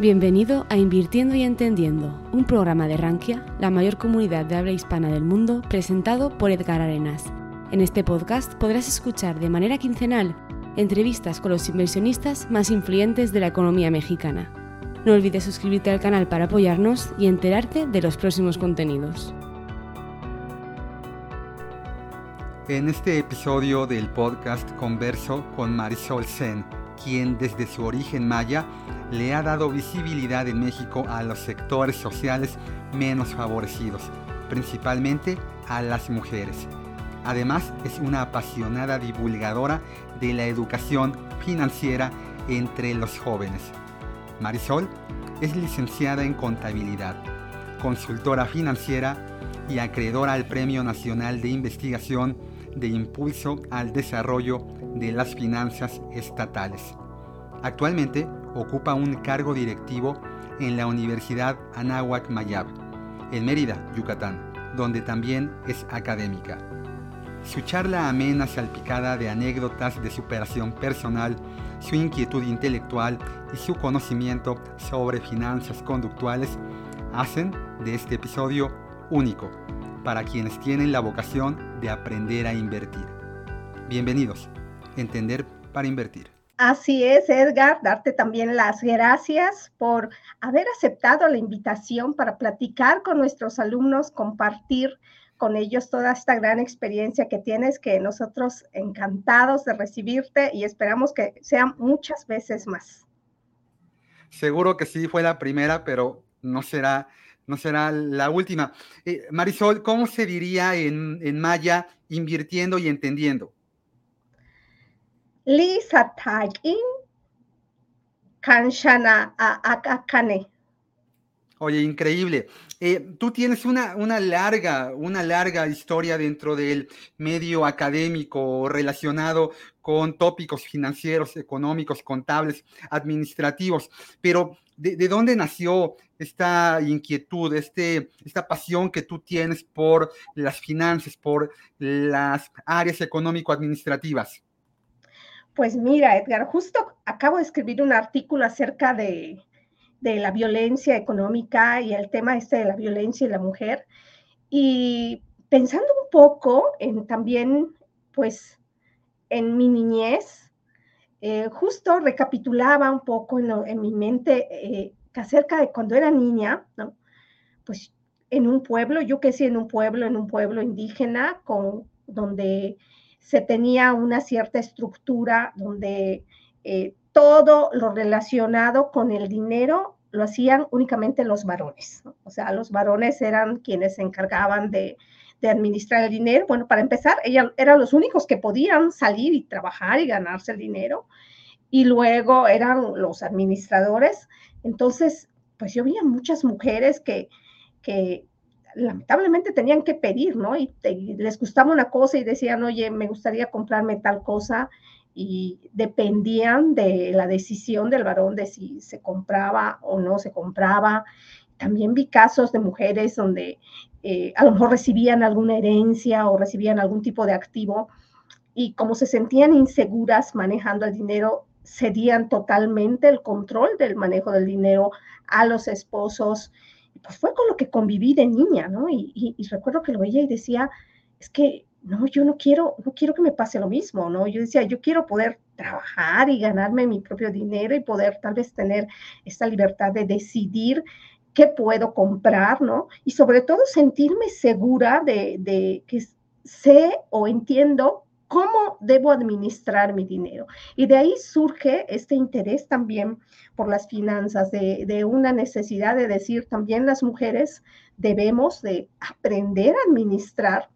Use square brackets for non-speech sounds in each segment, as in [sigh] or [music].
Bienvenido a Invirtiendo y Entendiendo, un programa de Rankia, la mayor comunidad de habla hispana del mundo, presentado por Edgar Arenas. En este podcast podrás escuchar de manera quincenal entrevistas con los inversionistas más influyentes de la economía mexicana. No olvides suscribirte al canal para apoyarnos y enterarte de los próximos contenidos. En este episodio del podcast converso con Marisol Sen, quien desde su origen maya le ha dado visibilidad en México a los sectores sociales menos favorecidos, principalmente a las mujeres. Además, es una apasionada divulgadora de la educación financiera entre los jóvenes. Marisol es licenciada en contabilidad, consultora financiera y acreedora al Premio Nacional de Investigación de Impulso al Desarrollo de las Finanzas Estatales. Actualmente ocupa un cargo directivo en la Universidad Anáhuac Mayab, en Mérida, Yucatán, donde también es académica. Su charla amena salpicada de anécdotas de superación personal, su inquietud intelectual y su conocimiento sobre finanzas conductuales hacen de este episodio único para quienes tienen la vocación de aprender a invertir. Bienvenidos. Entender para invertir. Así es, Edgar, darte también las gracias por haber aceptado la invitación para platicar con nuestros alumnos, compartir con ellos toda esta gran experiencia que tienes, que nosotros encantados de recibirte y esperamos que sean muchas veces más. Seguro que sí fue la primera, pero no será, no será la última. Eh, Marisol, ¿cómo se diría en, en maya invirtiendo y entendiendo? Lisa in Kanshana Akane. Oye, increíble. Eh, tú tienes una, una, larga, una larga historia dentro del medio académico relacionado con tópicos financieros, económicos, contables, administrativos, pero ¿de, de dónde nació esta inquietud, este, esta pasión que tú tienes por las finanzas, por las áreas económico-administrativas? Pues mira, Edgar, justo acabo de escribir un artículo acerca de, la violencia económica y el tema este de la violencia y la mujer. Y pensando un poco en también, pues, en mi niñez, eh, justo recapitulaba un poco en, mi mente eh, acerca de cuando era niña, ¿no? Pues en un pueblo, yo crecí en un pueblo, en un pueblo indígena, con, donde se tenía una cierta estructura donde eh, todo lo relacionado con el dinero lo hacían únicamente los varones. O sea, los varones eran quienes se encargaban de, administrar el dinero. Bueno, para empezar, ellos eran los únicos que podían salir y trabajar y ganarse el dinero. Y luego eran los administradores. Entonces, pues yo veía muchas mujeres que, que lamentablemente tenían que pedir, ¿no? Y, les gustaba una cosa y decían, oye, me gustaría comprarme tal cosa y dependían de la decisión del varón de si se compraba o no se compraba. También vi casos de mujeres donde eh, a lo mejor recibían alguna herencia o recibían algún tipo de activo y como se sentían inseguras manejando el dinero, cedían totalmente el control del manejo del dinero a los esposos pues fue con lo que conviví de niña, ¿no? Y, recuerdo que lo veía y decía, es que no, yo no quiero, no quiero que me pase lo mismo, ¿no? Yo decía, yo quiero poder trabajar y ganarme mi propio dinero y poder tal vez tener esta libertad de decidir qué puedo comprar, ¿no? Y sobre todo sentirme segura de, de que sé o entiendo cómo debo administrar mi dinero. Y de ahí surge este interés también por las finanzas, de, una necesidad de decir también las mujeres debemos de aprender a administrar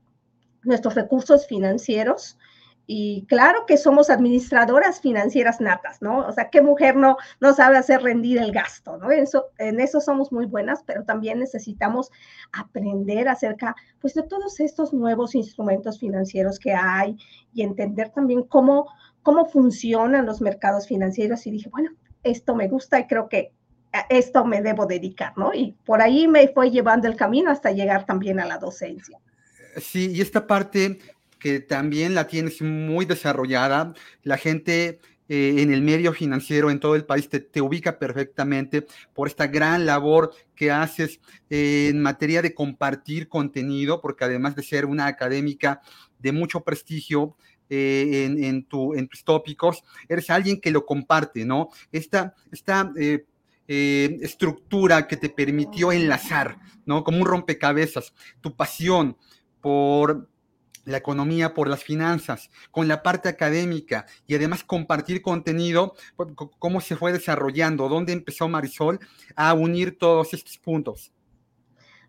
nuestros recursos financieros y claro que somos administradoras financieras natas, ¿no? O sea, ¿qué mujer no, no sabe hacer rendir el gasto, ¿no? Eso, en eso somos muy buenas, pero también necesitamos aprender acerca, pues, de todos estos nuevos instrumentos financieros que hay y entender también cómo, cómo funcionan los mercados financieros. Y dije, bueno, esto me gusta y creo que a esto me debo dedicar, ¿no? Y por ahí me fue llevando el camino hasta llegar también a la docencia. Sí, y esta parte que también la tienes muy desarrollada, la gente eh, en el medio financiero en todo el país te, ubica perfectamente por esta gran labor que haces eh, en materia de compartir contenido, porque además de ser una académica de mucho prestigio, eh, en, tu, en, tus tópicos, eres alguien que lo comparte, ¿no? Esta, esta estructura que te permitió enlazar, ¿no? Como un rompecabezas, tu pasión por la economía por las finanzas, con la parte académica y además compartir contenido, pues, cómo se fue desarrollando, dónde empezó Marisol a unir todos estos puntos.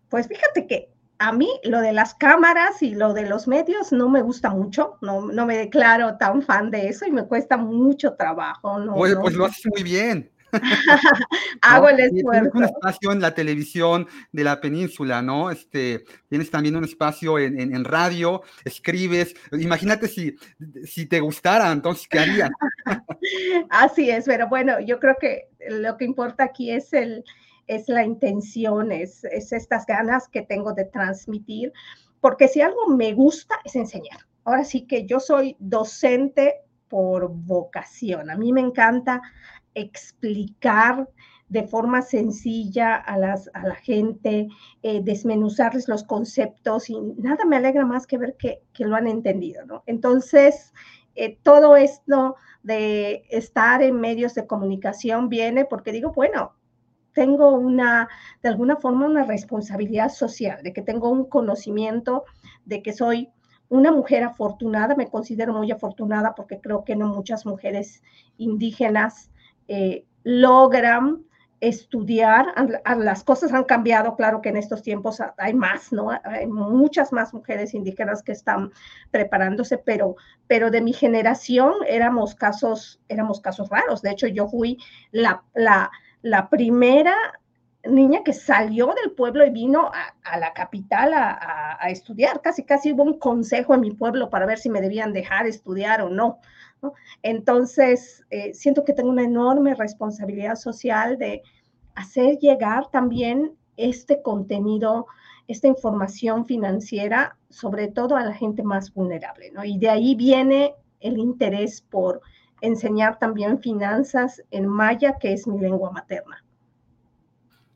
Pues fíjate que a mí lo de las cámaras y lo de los medios no me gusta mucho, no, no me declaro tan fan de eso y me cuesta mucho trabajo. No, pues, pues lo haces muy bien. [laughs] Hago el esfuerzo. Tienes un espacio en la televisión de la península, ¿no? Este, tienes también un espacio en, radio, escribes. Imagínate si, si te gustara, entonces, ¿qué harías? [laughs] Así es, pero bueno, yo creo que lo que importa aquí es el es la intención, es, es estas ganas que tengo de transmitir, porque si algo me gusta es enseñar. Ahora sí que yo soy docente por vocación. A mí me encanta explicar de forma sencilla a, las, a la gente, eh, desmenuzarles los conceptos y nada me alegra más que ver que, lo han entendido, ¿no? Entonces, eh, todo esto de estar en medios de comunicación viene porque digo, bueno, tengo una, de alguna forma, una responsabilidad social, de que tengo un conocimiento, de que soy una mujer afortunada, me considero muy afortunada porque creo que no muchas mujeres indígenas eh, logran estudiar, las cosas han cambiado, claro que en estos tiempos hay más, ¿no? Hay muchas más mujeres indígenas que están preparándose, pero, pero de mi generación éramos casos, éramos casos raros. De hecho, yo fui la, la, primera niña que salió del pueblo y vino a, la capital a, a, estudiar. Casi, casi hubo un consejo en mi pueblo para ver si me debían dejar estudiar o no. Entonces, eh, siento que tengo una enorme responsabilidad social de hacer llegar también este contenido, esta información financiera, sobre todo a la gente más vulnerable. Y de ahí viene el interés por enseñar también finanzas en maya, que es mi lengua materna.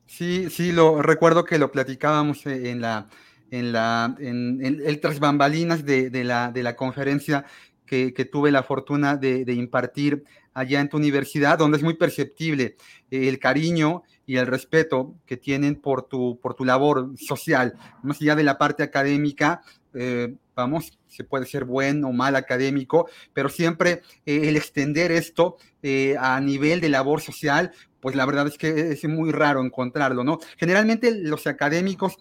Sí, sí, lo recuerdo que lo platicábamos en la, en la, el tras bambalinas de, la, de la conferencia que, tuve la fortuna de, impartir allá en tu universidad, donde es muy perceptible eh, el cariño y el respeto que tienen por tu, por tu labor social, más allá de la parte académica, eh, vamos, se puede ser buen o mal académico, pero siempre eh, el extender esto a nivel de labor social, pues la verdad es que es muy raro encontrarlo, ¿no? Generalmente los académicos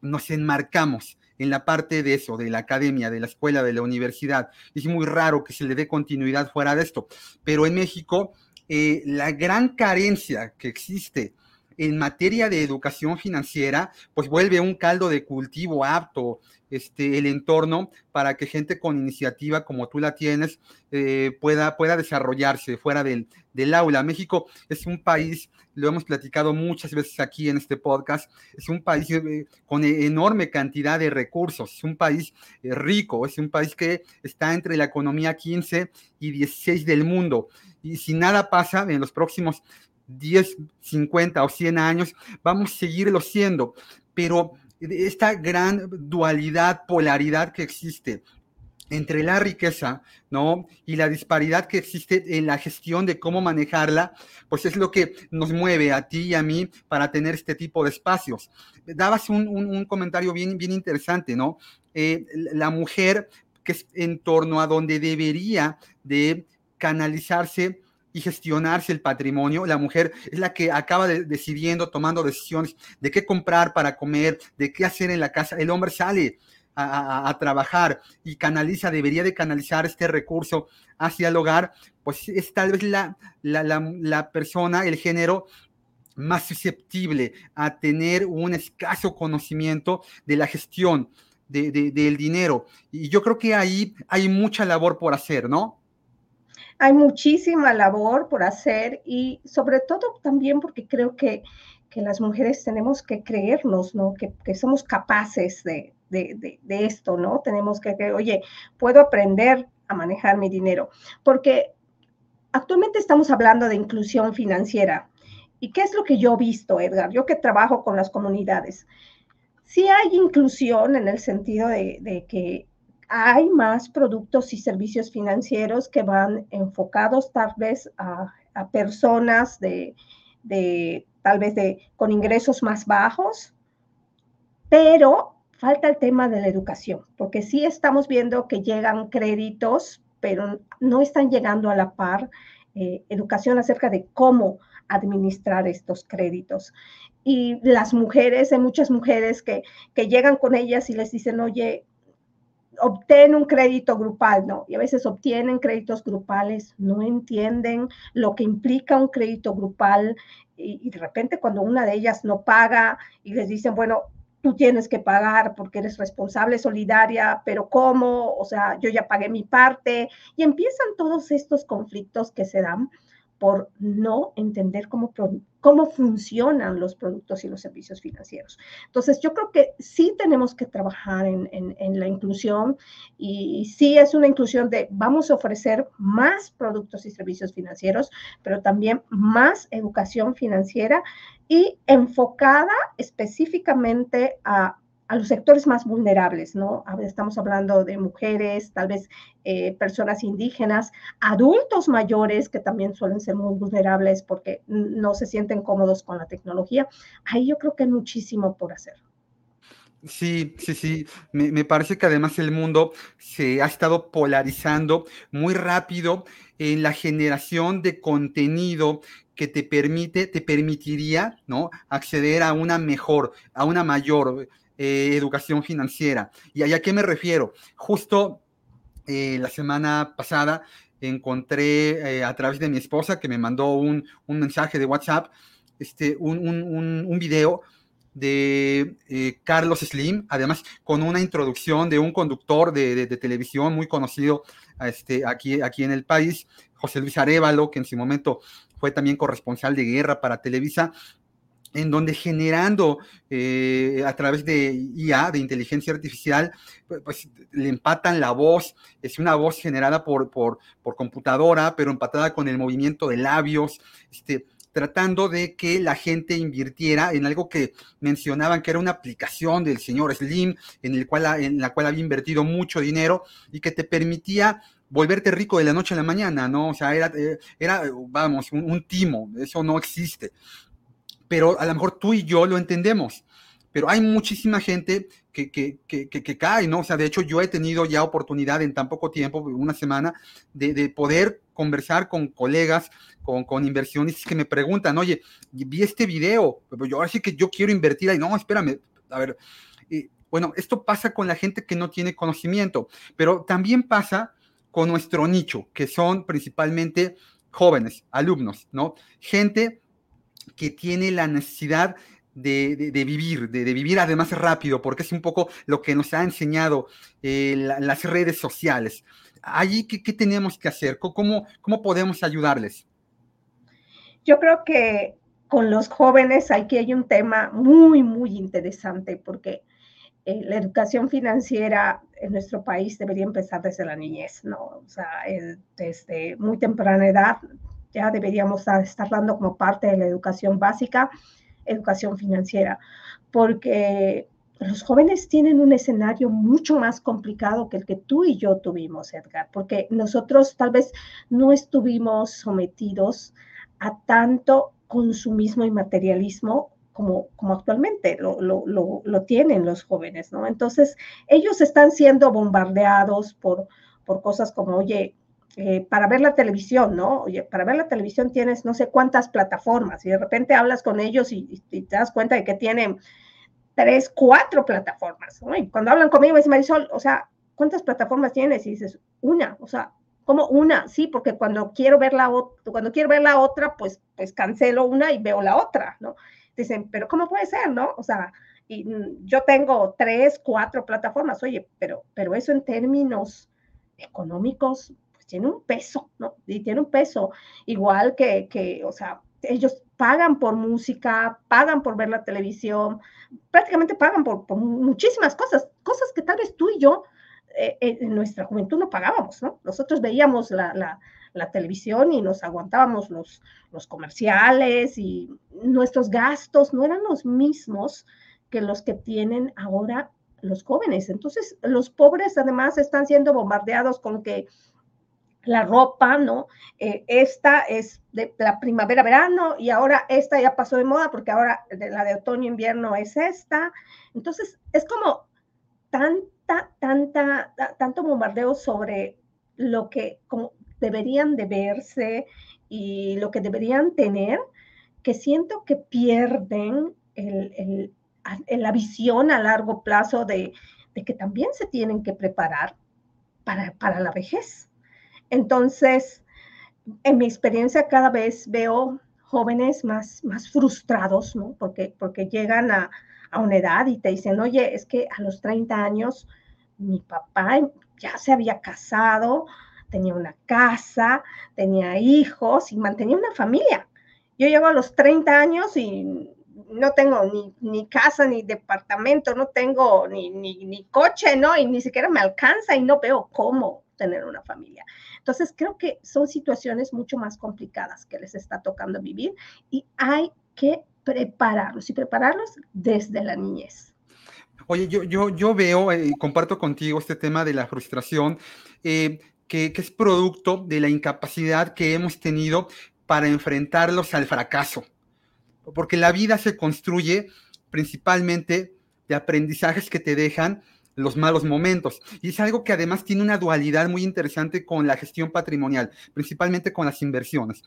nos enmarcamos en la parte de eso, de la academia, de la escuela, de la universidad. Es muy raro que se le dé continuidad fuera de esto. Pero en México, eh, la gran carencia que existe en materia de educación financiera, pues vuelve un caldo de cultivo apto este, el entorno para que gente con iniciativa como tú la tienes eh, pueda, pueda desarrollarse fuera del, del aula. México es un país lo hemos platicado muchas veces aquí en este podcast, es un país eh, con enorme cantidad de recursos, es un país eh, rico, es un país que está entre la economía 15 y 16 del mundo. Y si nada pasa en los próximos 10, 50 o 100 años, vamos a seguirlo siendo. Pero esta gran dualidad, polaridad que existe entre la riqueza, ¿no? Y la disparidad que existe en la gestión de cómo manejarla, pues es lo que nos mueve a ti y a mí para tener este tipo de espacios. Dabas un, comentario bien, bien interesante, ¿no? Eh, la mujer que es en torno a donde debería de canalizarse y gestionarse el patrimonio. La mujer es la que acaba decidiendo, tomando decisiones de qué comprar para comer, de qué hacer en la casa. El hombre sale a, trabajar y canaliza, debería de canalizar este recurso hacia el hogar, pues es tal vez la, la, persona, el género más susceptible a tener un escaso conocimiento de la gestión del dinero. Y yo creo que ahí hay mucha labor por hacer, ¿no? Hay muchísima labor por hacer y sobre todo también porque creo que, que las mujeres tenemos que creernos, ¿no? Que, somos capaces de, de, esto, ¿no? Tenemos que, oye, puedo aprender a manejar mi dinero, porque actualmente estamos hablando de inclusión financiera. ¿Y qué es lo que yo he visto, Edgar? Yo que trabajo con las comunidades. Sí hay inclusión en el sentido de, que hay más productos y servicios financieros que van enfocados tal vez a, personas de, de, tal vez de, con ingresos más bajos, pero falta el tema de la educación, porque sí estamos viendo que llegan créditos, pero no están llegando a la par eh, educación acerca de cómo administrar estos créditos. Y las mujeres, hay muchas mujeres que, que llegan con ellas y les dicen, oye, obtén un crédito grupal, ¿no? Y a veces obtienen créditos grupales, no entienden lo que implica un crédito grupal y, y, de repente cuando una de ellas no paga y les dicen, bueno, tú tienes que pagar porque eres responsable solidaria, pero ¿cómo? O sea, yo ya pagué mi parte y empiezan todos estos conflictos que se dan por no entender cómo, cómo funcionan los productos y los servicios financieros. Entonces, yo creo que sí tenemos que trabajar en, en, la inclusión y sí es una inclusión de vamos a ofrecer más productos y servicios financieros, pero también más educación financiera y enfocada específicamente a a los sectores más vulnerables, ¿no? Estamos hablando de mujeres, tal vez eh, personas indígenas, adultos mayores que también suelen ser muy vulnerables porque no se sienten cómodos con la tecnología. Ahí yo creo que hay muchísimo por hacer. Sí, sí, sí. Me, me, parece que además el mundo se ha estado polarizando muy rápido en la generación de contenido que te permite, te permitiría, ¿no? Acceder a una mejor, a una mayor eh, educación financiera. ¿Y a qué me refiero? Justo eh, la semana pasada encontré eh, a través de mi esposa que me mandó un, mensaje de WhatsApp, este, un, video de Carlos Slim, además con una introducción de un conductor de, televisión muy conocido este, aquí, aquí en el país, José Luis Arevalo, que en su momento fue también corresponsal de guerra para Televisa, en donde generando eh, a través de IA, de inteligencia artificial, pues, pues, le empatan la voz, es una voz generada por, por, por, computadora, pero empatada con el movimiento de labios, este, tratando de que la gente invirtiera en algo que mencionaban que era una aplicación del señor Slim, en, el cual, en la cual había invertido mucho dinero y que te permitía volverte rico de la noche a la mañana, ¿no? O sea, era, eh, era vamos, un timo, eso no existe pero a lo mejor tú y yo lo entendemos. Pero hay muchísima gente que, que, que, que, cae, ¿no? O sea, de hecho yo he tenido ya oportunidad en tan poco tiempo, una semana, de, de poder conversar con colegas, con, con, inversionistas que me preguntan, oye, vi este video, pero yo ahora sí que yo quiero invertir ahí. No, espérame, a ver. bueno, esto pasa con la gente que no tiene conocimiento, pero también pasa con nuestro nicho, que son principalmente jóvenes, alumnos, ¿no? Gente que tiene la necesidad de, vivir, de, vivir además rápido, porque es un poco lo que nos ha enseñado eh, las redes sociales. Allí, ¿qué, tenemos que hacer? ¿Cómo, ¿Cómo podemos ayudarles? Yo creo que con los jóvenes aquí hay un tema muy, muy interesante, porque eh, la educación financiera en nuestro país debería empezar desde la niñez, ¿no? O sea, desde muy temprana edad ya deberíamos estar dando como parte de la educación básica, educación financiera, porque los jóvenes tienen un escenario mucho más complicado que el que tú y yo tuvimos, Edgar, porque nosotros tal vez no estuvimos sometidos a tanto consumismo y materialismo como, como actualmente lo, lo, lo, lo, tienen los jóvenes, ¿no? Entonces, ellos están siendo bombardeados por, por cosas como, oye, eh, para ver la televisión, ¿no? Oye, para ver la televisión tienes no sé cuántas plataformas y de repente hablas con ellos y, te das cuenta de que tienen tres, cuatro plataformas. ¿no? Cuando hablan conmigo, me dice Marisol, o sea, ¿cuántas plataformas tienes? Y dices, una, o sea, ¿cómo una? Sí, porque cuando quiero ver la, cuando quiero ver la otra, pues, pues cancelo una y veo la otra, ¿no? Dicen, pero ¿cómo puede ser, no? O sea, y yo tengo tres, cuatro plataformas, oye, pero, pero eso en términos económicos tiene un peso, ¿no? Y tiene un peso, igual que, que, o sea, ellos pagan por música, pagan por ver la televisión, prácticamente pagan por, muchísimas cosas, cosas que tal vez tú y yo eh, en nuestra juventud no pagábamos, ¿no? Nosotros veíamos la, la, la televisión y nos aguantábamos los, los comerciales y nuestros gastos no eran los mismos que los que tienen ahora los jóvenes. Entonces, los pobres además están siendo bombardeados con que la ropa, ¿no? Eh, esta es de la primavera-verano y ahora esta ya pasó de moda porque ahora de la de otoño-invierno es esta. Entonces, es como tanta, tanta, tanto bombardeo sobre lo que deberían de verse y lo que deberían tener, que siento que pierden la visión a largo plazo de, de, que también se tienen que preparar para, para la vejez. Entonces, en mi experiencia cada vez veo jóvenes más, más frustrados, ¿no? Porque, porque llegan a, una edad y te dicen, oye, es que a los 30 años mi papá ya se había casado, tenía una casa, tenía hijos y mantenía una familia. Yo llego a los 30 años y no tengo ni, casa, ni departamento, no tengo ni, ni, ni, coche, ¿no? Y ni siquiera me alcanza y no veo cómo tener una familia. Entonces, creo que son situaciones mucho más complicadas que les está tocando vivir y hay que prepararlos y prepararlos desde la niñez. Oye, yo, yo, yo veo eh, comparto contigo este tema de la frustración, eh, que, que es producto de la incapacidad que hemos tenido para enfrentarlos al fracaso. Porque la vida se construye principalmente de aprendizajes que te dejan los malos momentos. Y es algo que además tiene una dualidad muy interesante con la gestión patrimonial, principalmente con las inversiones.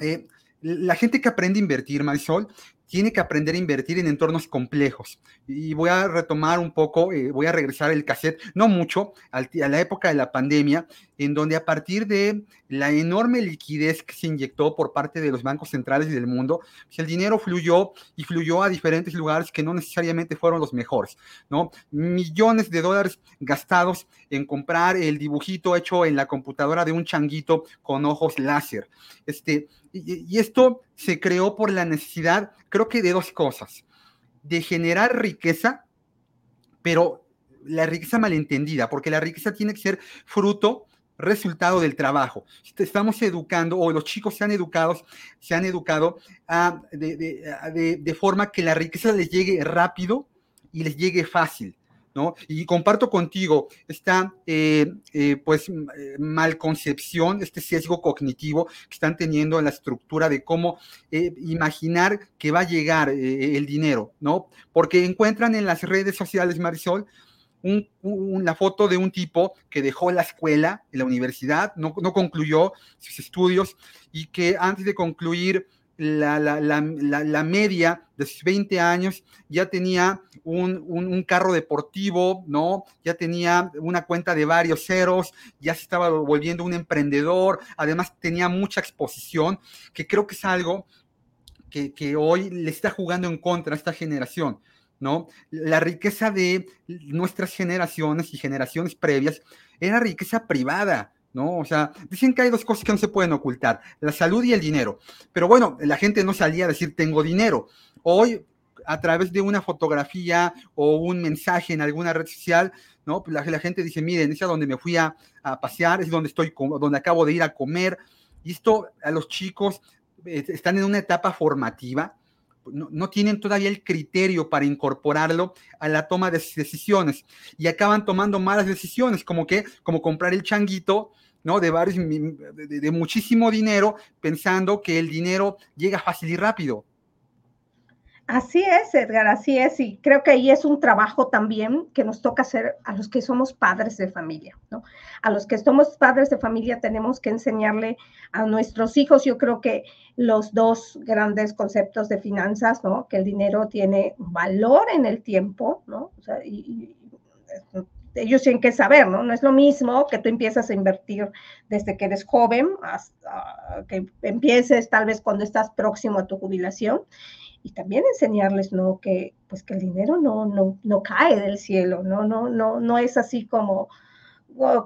Eh, la gente que aprende a invertir, Marisol, tiene que aprender a invertir en entornos complejos. Y voy a retomar un poco, eh, voy a regresar el cassette, no mucho, a la época de la pandemia, en donde a partir de la enorme liquidez que se inyectó por parte de los bancos centrales del mundo, pues el dinero fluyó y fluyó a diferentes lugares que no necesariamente fueron los mejores, ¿no? Millones de dólares gastados en comprar el dibujito hecho en la computadora de un changuito con ojos láser. Este, y, esto se creó por la necesidad, creo que de dos cosas, de generar riqueza, pero la riqueza malentendida, porque la riqueza tiene que ser fruto resultado del trabajo. Estamos educando, o los chicos se han educado, se han educado de, de, forma que la riqueza les llegue rápido y les llegue fácil. Y comparto contigo esta, eh, eh, pues, eh, malconcepción, este sesgo cognitivo que están teniendo en la estructura de cómo imaginar que va a llegar el dinero, ¿no? Porque encuentran en las redes sociales, Marisol, la foto de un tipo que dejó la escuela, la universidad, no, no concluyó sus estudios y que antes de concluir la, media de sus 20 años, ya tenía un, carro deportivo, ¿no? Ya tenía una cuenta de varios ceros, ya se estaba volviendo un emprendedor, además tenía mucha exposición, que creo que es algo que, que hoy le está jugando en contra a esta generación. ¿no? La riqueza de nuestras generaciones y generaciones previas era riqueza privada, ¿no? O sea, dicen que hay dos cosas que no se pueden ocultar, la salud y el dinero. Pero bueno, la gente no salía a decir tengo dinero. Hoy, a través de una fotografía o un mensaje en alguna red social, ¿no? Pues la, gente dice, miren, es a donde me fui a, pasear, es donde estoy, donde acabo de ir a comer. Y esto a los chicos eh, están en una etapa formativa, no, tienen todavía el criterio para incorporarlo a la toma de decisiones y acaban tomando malas decisiones, como que, como comprar el changuito ¿no? De, varios, de, muchísimo dinero, pensando que el dinero llega fácil y rápido. Así es, Edgar, así es. Y creo que ahí es un trabajo también que nos toca hacer a los que somos padres de familia, ¿no? A los que somos padres de familia tenemos que enseñarle a nuestros hijos, yo creo que los dos grandes conceptos de finanzas, ¿no? Que el dinero tiene valor en el tiempo, ¿no? O sea, y, ellos tienen que saber, ¿no? No es lo mismo que tú empiezas a invertir desde que eres joven hasta que empieces tal vez cuando estás próximo a tu jubilación y también enseñarles, ¿no? Que pues que el dinero no, no, no cae del cielo, ¿no? No, no, no es así como,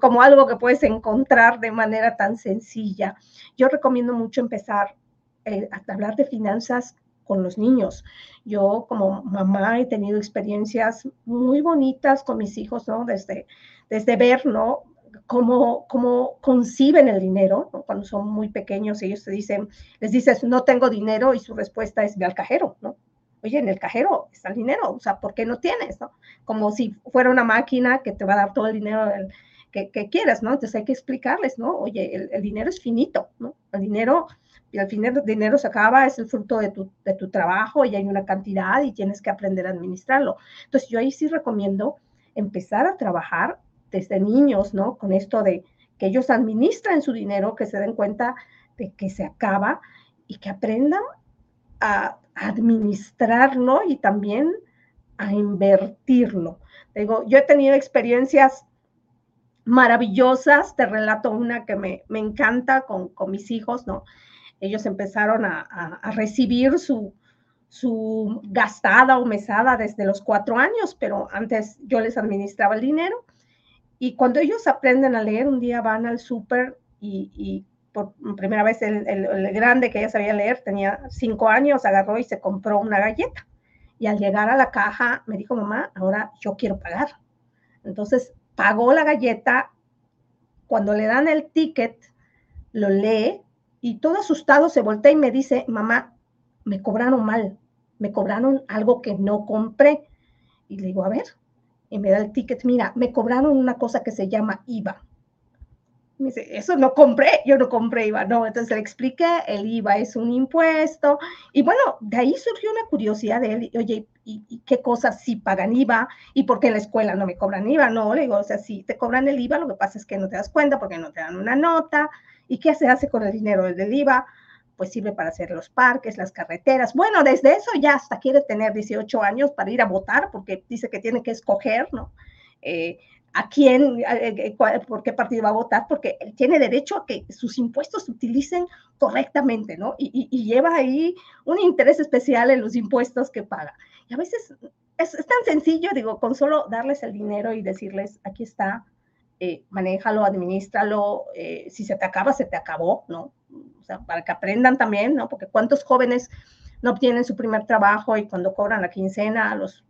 como algo que puedes encontrar de manera tan sencilla. Yo recomiendo mucho empezar eh, a hablar de finanzas con los niños. Yo como mamá he tenido experiencias muy bonitas con mis hijos, ¿no? Desde, desde ver, ¿no? Cómo, cómo conciben el dinero, cuando son muy pequeños, ellos te dicen, les dices, no tengo dinero y su respuesta es, ve al cajero, ¿no? Oye, en el cajero está el dinero, o sea, ¿por qué no tienes, no? Como si fuera una máquina que te va a dar todo el dinero que, que, quieras, ¿no? Entonces hay que explicarles, ¿no? Oye, el, el dinero es finito, ¿no? El dinero y al final el dinero se acaba, es el fruto de tu, de tu trabajo y hay una cantidad y tienes que aprender a administrarlo. Entonces yo ahí sí recomiendo empezar a trabajar desde niños, ¿no? Con esto de que ellos administran su dinero, que se den cuenta de que se acaba y que aprendan a administrarlo y también a invertirlo. Digo, yo he tenido experiencias maravillosas, te relato una que me, me encanta con, con mis hijos, ¿no? ellos empezaron a, recibir su, su gastada o mesada desde los cuatro años, pero antes yo les administraba el dinero. Y cuando ellos aprenden a leer, un día van al súper y, por primera vez el, el, grande que ya sabía leer, tenía cinco años, agarró y se compró una galleta. Y al llegar a la caja me dijo, mamá, ahora yo quiero pagar. Entonces pagó la galleta. Cuando le dan el ticket, lo lee y todo asustado se voltea y me dice, mamá, me cobraron mal, me cobraron algo que no compré. Y le digo, a ver, y me da el ticket, mira, me cobraron una cosa que se llama IVA. Me dice, eso no compré, yo no compré IVA, no. Entonces le expliqué, el IVA es un impuesto. Y bueno, de ahí surgió una curiosidad de él, oye, ¿y, qué cosas sí pagan IVA? ¿Y por qué en la escuela no me cobran IVA? No, le digo, o sea, si te cobran el IVA, lo que pasa es que no te das cuenta porque no te dan una nota. ¿Y qué se hace con el dinero del IVA? Pues sirve para hacer los parques, las carreteras. Bueno, desde eso ya hasta quiere tener 18 años para ir a votar porque dice que tiene que escoger, ¿no? Eh, a quién, eh, por qué partido va a votar, porque tiene derecho a que sus impuestos se utilicen correctamente, ¿no? Y, lleva ahí un interés especial en los impuestos que paga. Y a veces es, tan sencillo, digo, con solo darles el dinero y decirles, aquí está, eh, manéjalo, administralo, eh, si se te acaba, se te acabó, ¿no? O sea, para que aprendan también, ¿no? Porque cuántos jóvenes no obtienen su primer trabajo y cuando cobran la quincena a los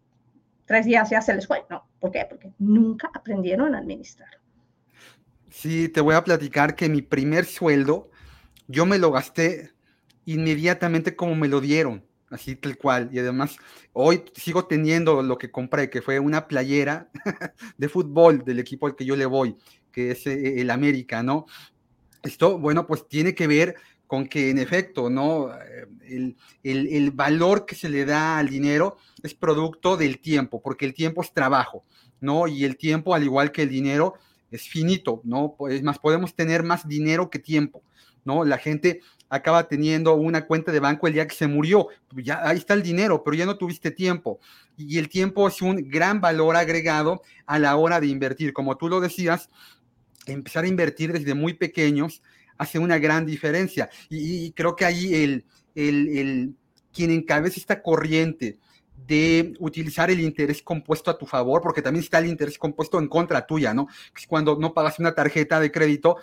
tres días ya se les fue, ¿no? ¿Por qué? Porque nunca aprendieron a administrar. Sí, te voy a platicar que mi primer sueldo yo me lo gasté inmediatamente como me lo dieron así tal cual. Y además, hoy sigo teniendo lo que compré, que fue una playera [laughs] de fútbol del equipo al que yo le voy, que es eh, el América, ¿no? Esto, bueno, pues tiene que ver con que en efecto, ¿no? Eh, el, el, valor que se le da al dinero es producto del tiempo, porque el tiempo es trabajo, ¿no? Y el tiempo, al igual que el dinero, es finito, ¿no? Es más, podemos tener más dinero que tiempo, ¿no? La gente acaba teniendo una cuenta de banco el día que se murió. Ya ahí está el dinero, pero ya no tuviste tiempo. Y el tiempo es un gran valor agregado a la hora de invertir. Como tú lo decías, empezar a invertir desde muy pequeños hace una gran diferencia. Y, creo que ahí el, el, el, quien encabeza esta corriente de utilizar el interés compuesto a tu favor, porque también está el interés compuesto en contra tuya, ¿no? Es cuando no pagas una tarjeta de crédito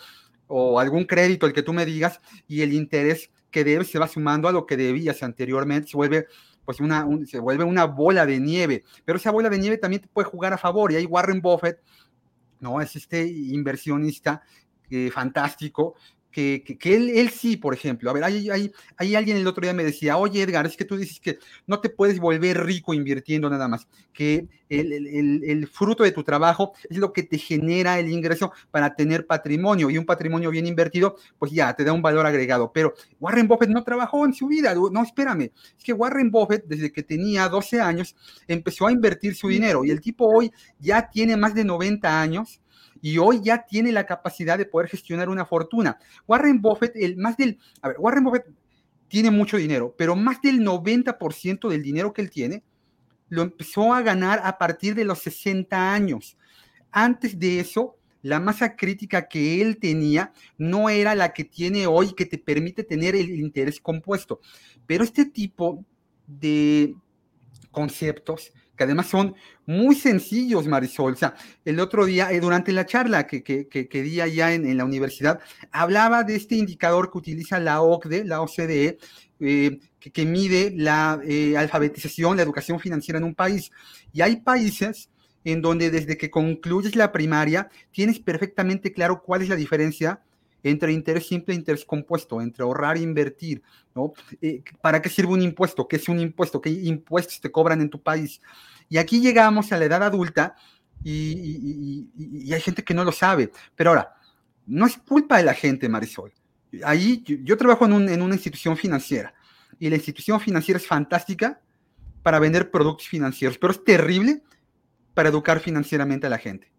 o algún crédito, el que tú me digas, y el interés que debes se va sumando a lo que debías anteriormente, se vuelve pues una, se vuelve una bola de nieve, pero esa bola de nieve también te puede jugar a favor, y hay Warren Buffett, ¿no? Es este inversionista eh, fantástico que, que, él, él, sí, por ejemplo, a ver, hay, hay, hay, alguien el otro día me decía, oye Edgar, es que tú dices que no te puedes volver rico invirtiendo nada más, que el, el, el, fruto de tu trabajo es lo que te genera el ingreso para tener patrimonio y un patrimonio bien invertido, pues ya te da un valor agregado. Pero Warren Buffett no trabajó en su vida, no, espérame, es que Warren Buffett desde que tenía 12 años empezó a invertir su dinero y el tipo hoy ya tiene más de 90 años y hoy ya tiene la capacidad de poder gestionar una fortuna. Warren Buffett, el más del, a ver, Warren Buffett tiene mucho dinero, pero más del 90% del dinero que él tiene lo empezó a ganar a partir de los 60 años. Antes de eso, la masa crítica que él tenía no era la que tiene hoy, que te permite tener el interés compuesto. Pero este tipo de conceptos que además son muy sencillos, Marisol. O sea, el otro día, eh, durante la charla que, que, que, di allá en, la universidad, hablaba de este indicador que utiliza la OCDE, la OCDE, eh, que, mide la eh, alfabetización, la educación financiera en un país. Y hay países en donde desde que concluyes la primaria tienes perfectamente claro cuál es la diferencia entre interés simple e interés compuesto, entre ahorrar e invertir, ¿no? Eh, ¿Para qué sirve un impuesto? ¿Qué es un impuesto? ¿Qué impuestos te cobran en tu país? Y aquí llegamos a la edad adulta y, hay gente que no lo sabe. Pero ahora, no es culpa de la gente, Marisol. Ahí yo, trabajo en, en una institución financiera y la institución financiera es fantástica para vender productos financieros, pero es terrible para educar financieramente a la gente.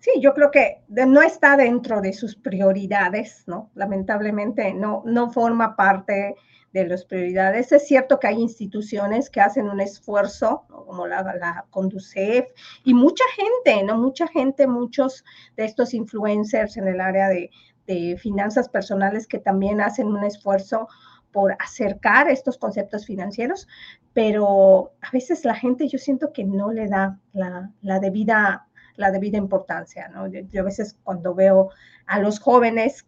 Sí, yo creo que no está dentro de sus prioridades, ¿no? Lamentablemente no, no forma parte de las prioridades. Es cierto que hay instituciones que hacen un esfuerzo, como la, la Conducef, y mucha gente, ¿no? Mucha gente, muchos de estos influencers en el área de, de finanzas personales que también hacen un esfuerzo por acercar estos conceptos financieros, pero a veces la gente yo siento que no le da la, la debida la debida importancia, ¿no? Yo, a veces cuando veo a los jóvenes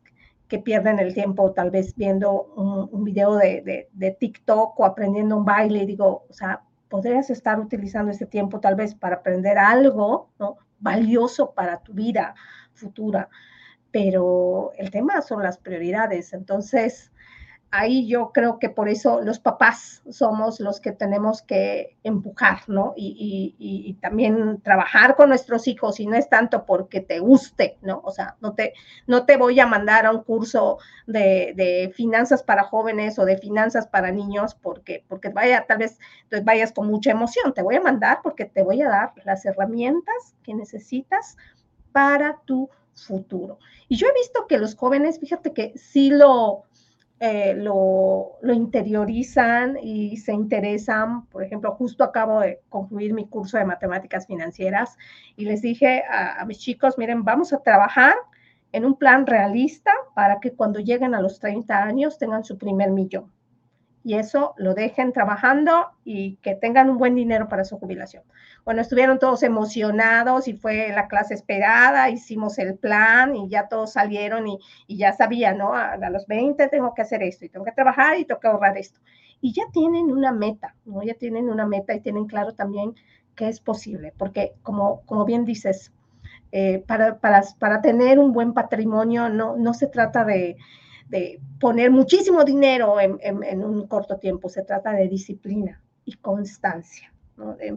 que pierden el tiempo tal vez viendo un, video de, de, TikTok o aprendiendo un baile, digo, o sea, podrías estar utilizando ese tiempo tal vez para aprender algo, ¿no? Valioso para tu vida futura, pero el tema son las prioridades, entonces ahí yo creo que por eso los papás somos los que tenemos que empujar, ¿no? Y, también trabajar con nuestros hijos y no es tanto porque te guste, ¿no? O sea, no te, no te voy a mandar a un curso de, finanzas para jóvenes o de finanzas para niños porque, porque vaya, tal vez vayas con mucha emoción, te voy a mandar porque te voy a dar las herramientas que necesitas para tu futuro. Y yo he visto que los jóvenes, fíjate que sí lo eh, lo, interiorizan y se interesan. Por ejemplo, justo acabo de concluir mi curso de matemáticas financieras y les dije a, mis chicos, miren, vamos a trabajar en un plan realista para que cuando lleguen a los 30 años tengan su primer millón. Y eso lo dejen trabajando y que tengan un buen dinero para su jubilación. Bueno, estuvieron todos emocionados y fue la clase esperada, hicimos el plan y ya todos salieron y, ya sabían, ¿no? A, los 20 tengo que hacer esto y tengo que trabajar y tengo que ahorrar esto. Y ya tienen una meta, ¿no? Ya tienen una meta y tienen claro también que es posible, porque como, como bien dices, eh, para, para, para, tener un buen patrimonio no, no se trata de, de poner muchísimo dinero en, en, un corto tiempo, se trata de disciplina y constancia.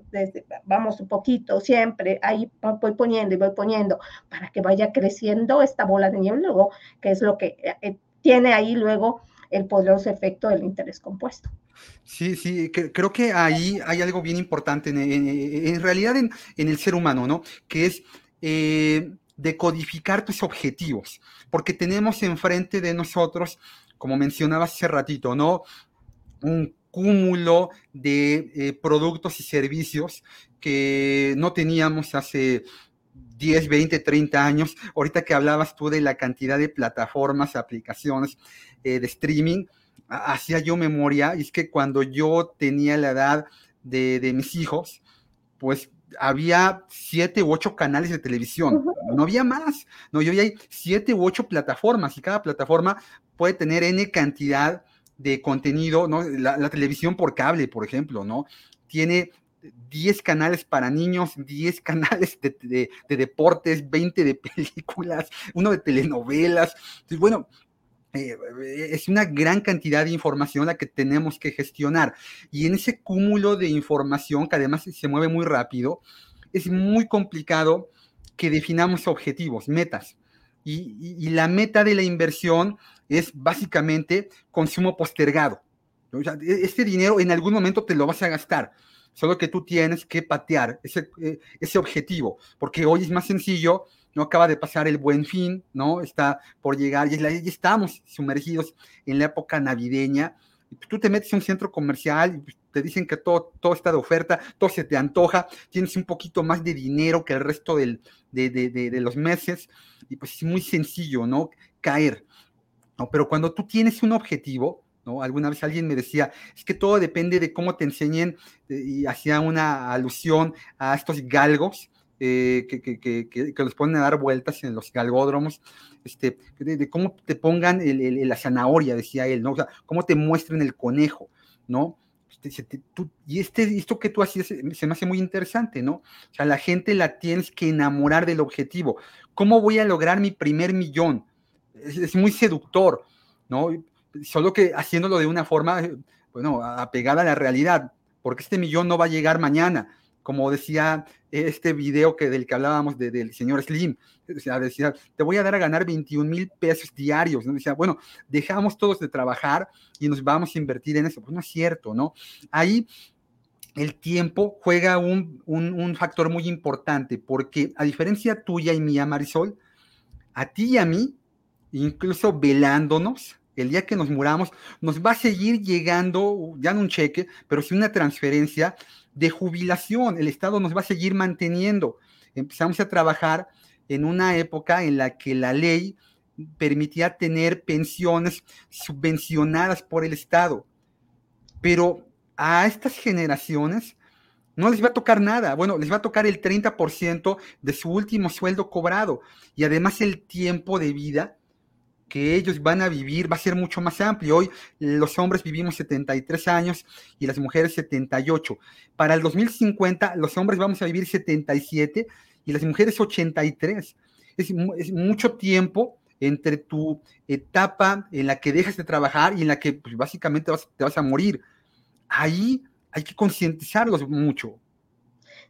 Desde, vamos un poquito, siempre, ahí voy poniendo y voy poniendo para que vaya creciendo esta bola de nieve, luego, que es lo que eh, tiene ahí luego el poderoso efecto del interés compuesto. Sí, sí, creo que ahí hay algo bien importante en, realidad en, el ser humano, ¿no? Que es eh, decodificar tus objetivos, porque tenemos enfrente de nosotros, como mencionaba hace ratito, ¿no? Un cúmulo de eh, productos y servicios que no teníamos hace 10, 20, 30 años. Ahorita que hablabas tú de la cantidad de plataformas, aplicaciones eh, de streaming, hacía yo memoria, y es que cuando yo tenía la edad de, de mis hijos, pues había siete u ocho canales de televisión, no había más, no, yo hay siete u ocho plataformas y cada plataforma puede tener N cantidad de contenido, ¿no? La, televisión por cable, por ejemplo, ¿no? Tiene 10 canales para niños, 10 [laughs] canales de, deportes, 20 de películas, uno de telenovelas. Entonces, bueno, eh, es una gran cantidad de información la que tenemos que gestionar. Y en ese cúmulo de información, que además se mueve muy rápido, es muy complicado que definamos objetivos, metas. y la meta de la inversión es básicamente consumo postergado. E, este dinero en algún momento te lo vas a gastar, solo que tú tienes que patear ese, eh, ese objetivo, porque hoy es más sencillo, no acaba de pasar el buen fin, ¿no? Está por llegar, y, ya estamos sumergidos en la época navideña. Tú te metes en un centro comercial y te dicen que todo, todo está de oferta, todo se te antoja, tienes un poquito más de dinero que el resto de, de los meses, y pues es muy sencillo, ¿no? Caer. ¿no? Pero cuando tú tienes un objetivo, ¿no? Alguna vez alguien me decía, es que todo depende de cómo te enseñen, eh, y hacía una alusión a estos galgos, eh, que, los ponen a dar vueltas en los galgódromos, este, de, cómo te pongan el, la zanahoria, decía él, ¿no? O sea, cómo te muestren el conejo, ¿no? y este, esto que tú hacías se me hace muy interesante, ¿no? O sea, la gente la tienes que enamorar del objetivo. ¿Cómo voy a lograr mi primer millón? Es, muy seductor, ¿no? Solo que haciéndolo de una forma, bueno, apegada a la realidad, porque este millón no va a llegar mañana, como decía este video que, del que hablábamos del señor Slim, o sea, decía, te voy a dar a ganar 21 mil pesos diarios, ¿no? Decía, bueno, dejamos todos de trabajar y nos vamos a invertir en eso. Pues no es cierto, ¿no? Ahí el tiempo juega un, un, factor muy importante, porque a diferencia tuya y mía, Marisol, a ti y a mí, incluso velándonos, el día que nos muramos, nos va a seguir llegando, ya no un cheque, pero sí una transferencia de jubilación. El Estado nos va a seguir manteniendo. Empezamos a trabajar en una época en la que la ley permitía tener pensiones subvencionadas por el Estado. Pero a estas generaciones no les va a tocar nada. Bueno, les va a tocar el 30% de su último sueldo cobrado y además el tiempo de vida ellos van a vivir va a ser mucho más amplio. Hoy los hombres vivimos 73 años y las mujeres 78. Para el 2050 los hombres vamos a vivir 77 y las mujeres 83. Es, mucho tiempo entre tu etapa en la que dejas de trabajar y en la que pues, básicamente te vas a morir. Ahí hay que concientizarlos mucho.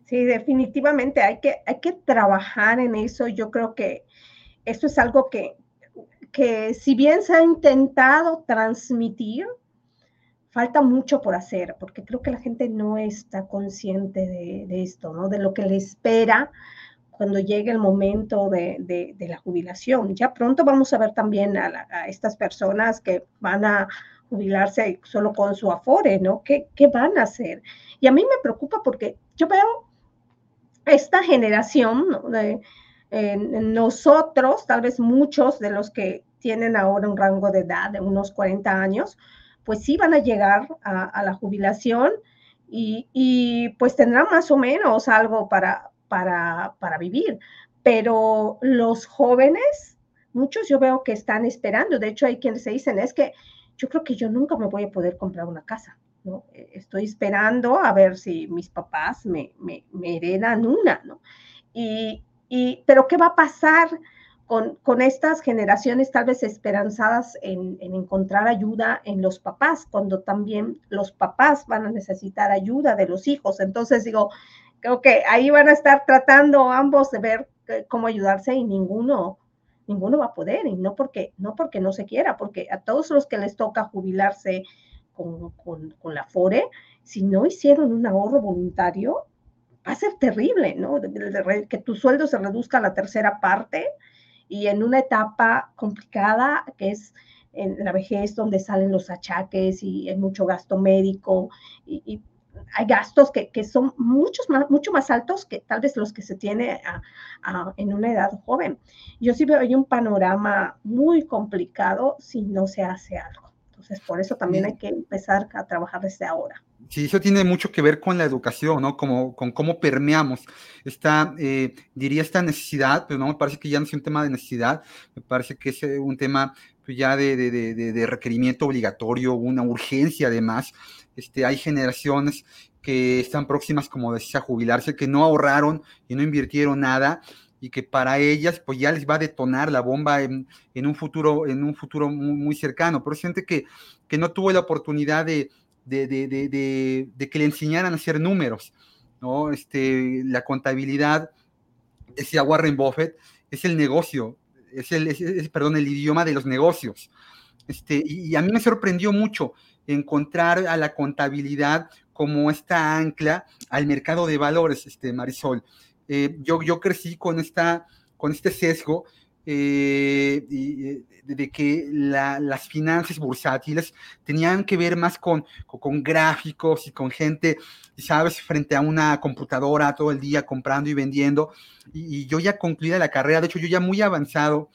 Sí, definitivamente hay que, hay que trabajar en eso. Yo creo que esto es algo que, que si bien se ha intentado transmitir, falta mucho por hacer, porque creo que la gente no está consciente de, esto, ¿no? De lo que le espera cuando llegue el momento de, la jubilación. Ya pronto vamos a ver también a, estas personas que van a jubilarse solo con su afore, ¿no? ¿Qué, ¿Qué, van a hacer? Y a mí me preocupa porque yo veo esta generación ¿no? de, nosotros, tal vez muchos de los que tienen ahora un rango de edad de unos 40 años, pues sí van a llegar a, la jubilación y, pues tendrán más o menos algo para, para, para vivir. Pero los jóvenes, muchos yo veo que están esperando, de hecho hay quienes se dicen, es que yo creo que yo nunca me voy a poder comprar una casa. ¿no? Estoy esperando a ver si mis papás me, me, me heredan una, ¿no? Y, y, pero ¿qué va a pasar con, con estas generaciones tal vez esperanzadas en, en, encontrar ayuda en los papás, cuando también los papás van a necesitar ayuda de los hijos? Entonces digo, creo que ahí van a estar tratando ambos de ver cómo ayudarse y ninguno ninguno va a poder, y no porque, no porque no se quiera, porque a todos los que les toca jubilarse con, con, con la FORE, si no hicieron un ahorro voluntario, va a ser terrible, ¿no? Que tu sueldo se reduzca a la tercera parte y en una etapa complicada que es en la vejez donde salen los achaques y hay mucho gasto médico y, hay gastos que, que, son muchos más, mucho más altos que tal vez los que se tiene en una edad joven. Yo sí veo un panorama muy complicado si no se hace algo. Entonces, por eso también hay que empezar a trabajar desde ahora. Sí, eso tiene mucho que ver con la educación, ¿no? Como, con cómo permeamos esta, eh, diría esta necesidad, pero no me parece que ya no es un tema de necesidad, me parece que es eh, un tema pues, ya de, de, de, requerimiento obligatorio, una urgencia además. Este, hay generaciones que están próximas, como decía, a jubilarse, que no ahorraron y no invirtieron nada y que para ellas pues ya les va a detonar la bomba en, en un futuro, en un futuro muy, muy cercano. Pero es gente que, que no tuvo la oportunidad de de, que le enseñaran a hacer números, ¿no? Este, la contabilidad, decía Warren Buffett, es el negocio, es el, perdón, el idioma de los negocios. Este, y, a mí me sorprendió mucho encontrar a la contabilidad como esta ancla al mercado de valores, este, Marisol. Eh, yo, yo crecí con, esta, con este sesgo eh, eh, de que las finanzas bursátiles tenían que ver más con, con, gráficos y con gente, sabes, frente a una computadora todo el día comprando y vendiendo. Y, yo ya concluida la carrera, de hecho yo ya muy avanzado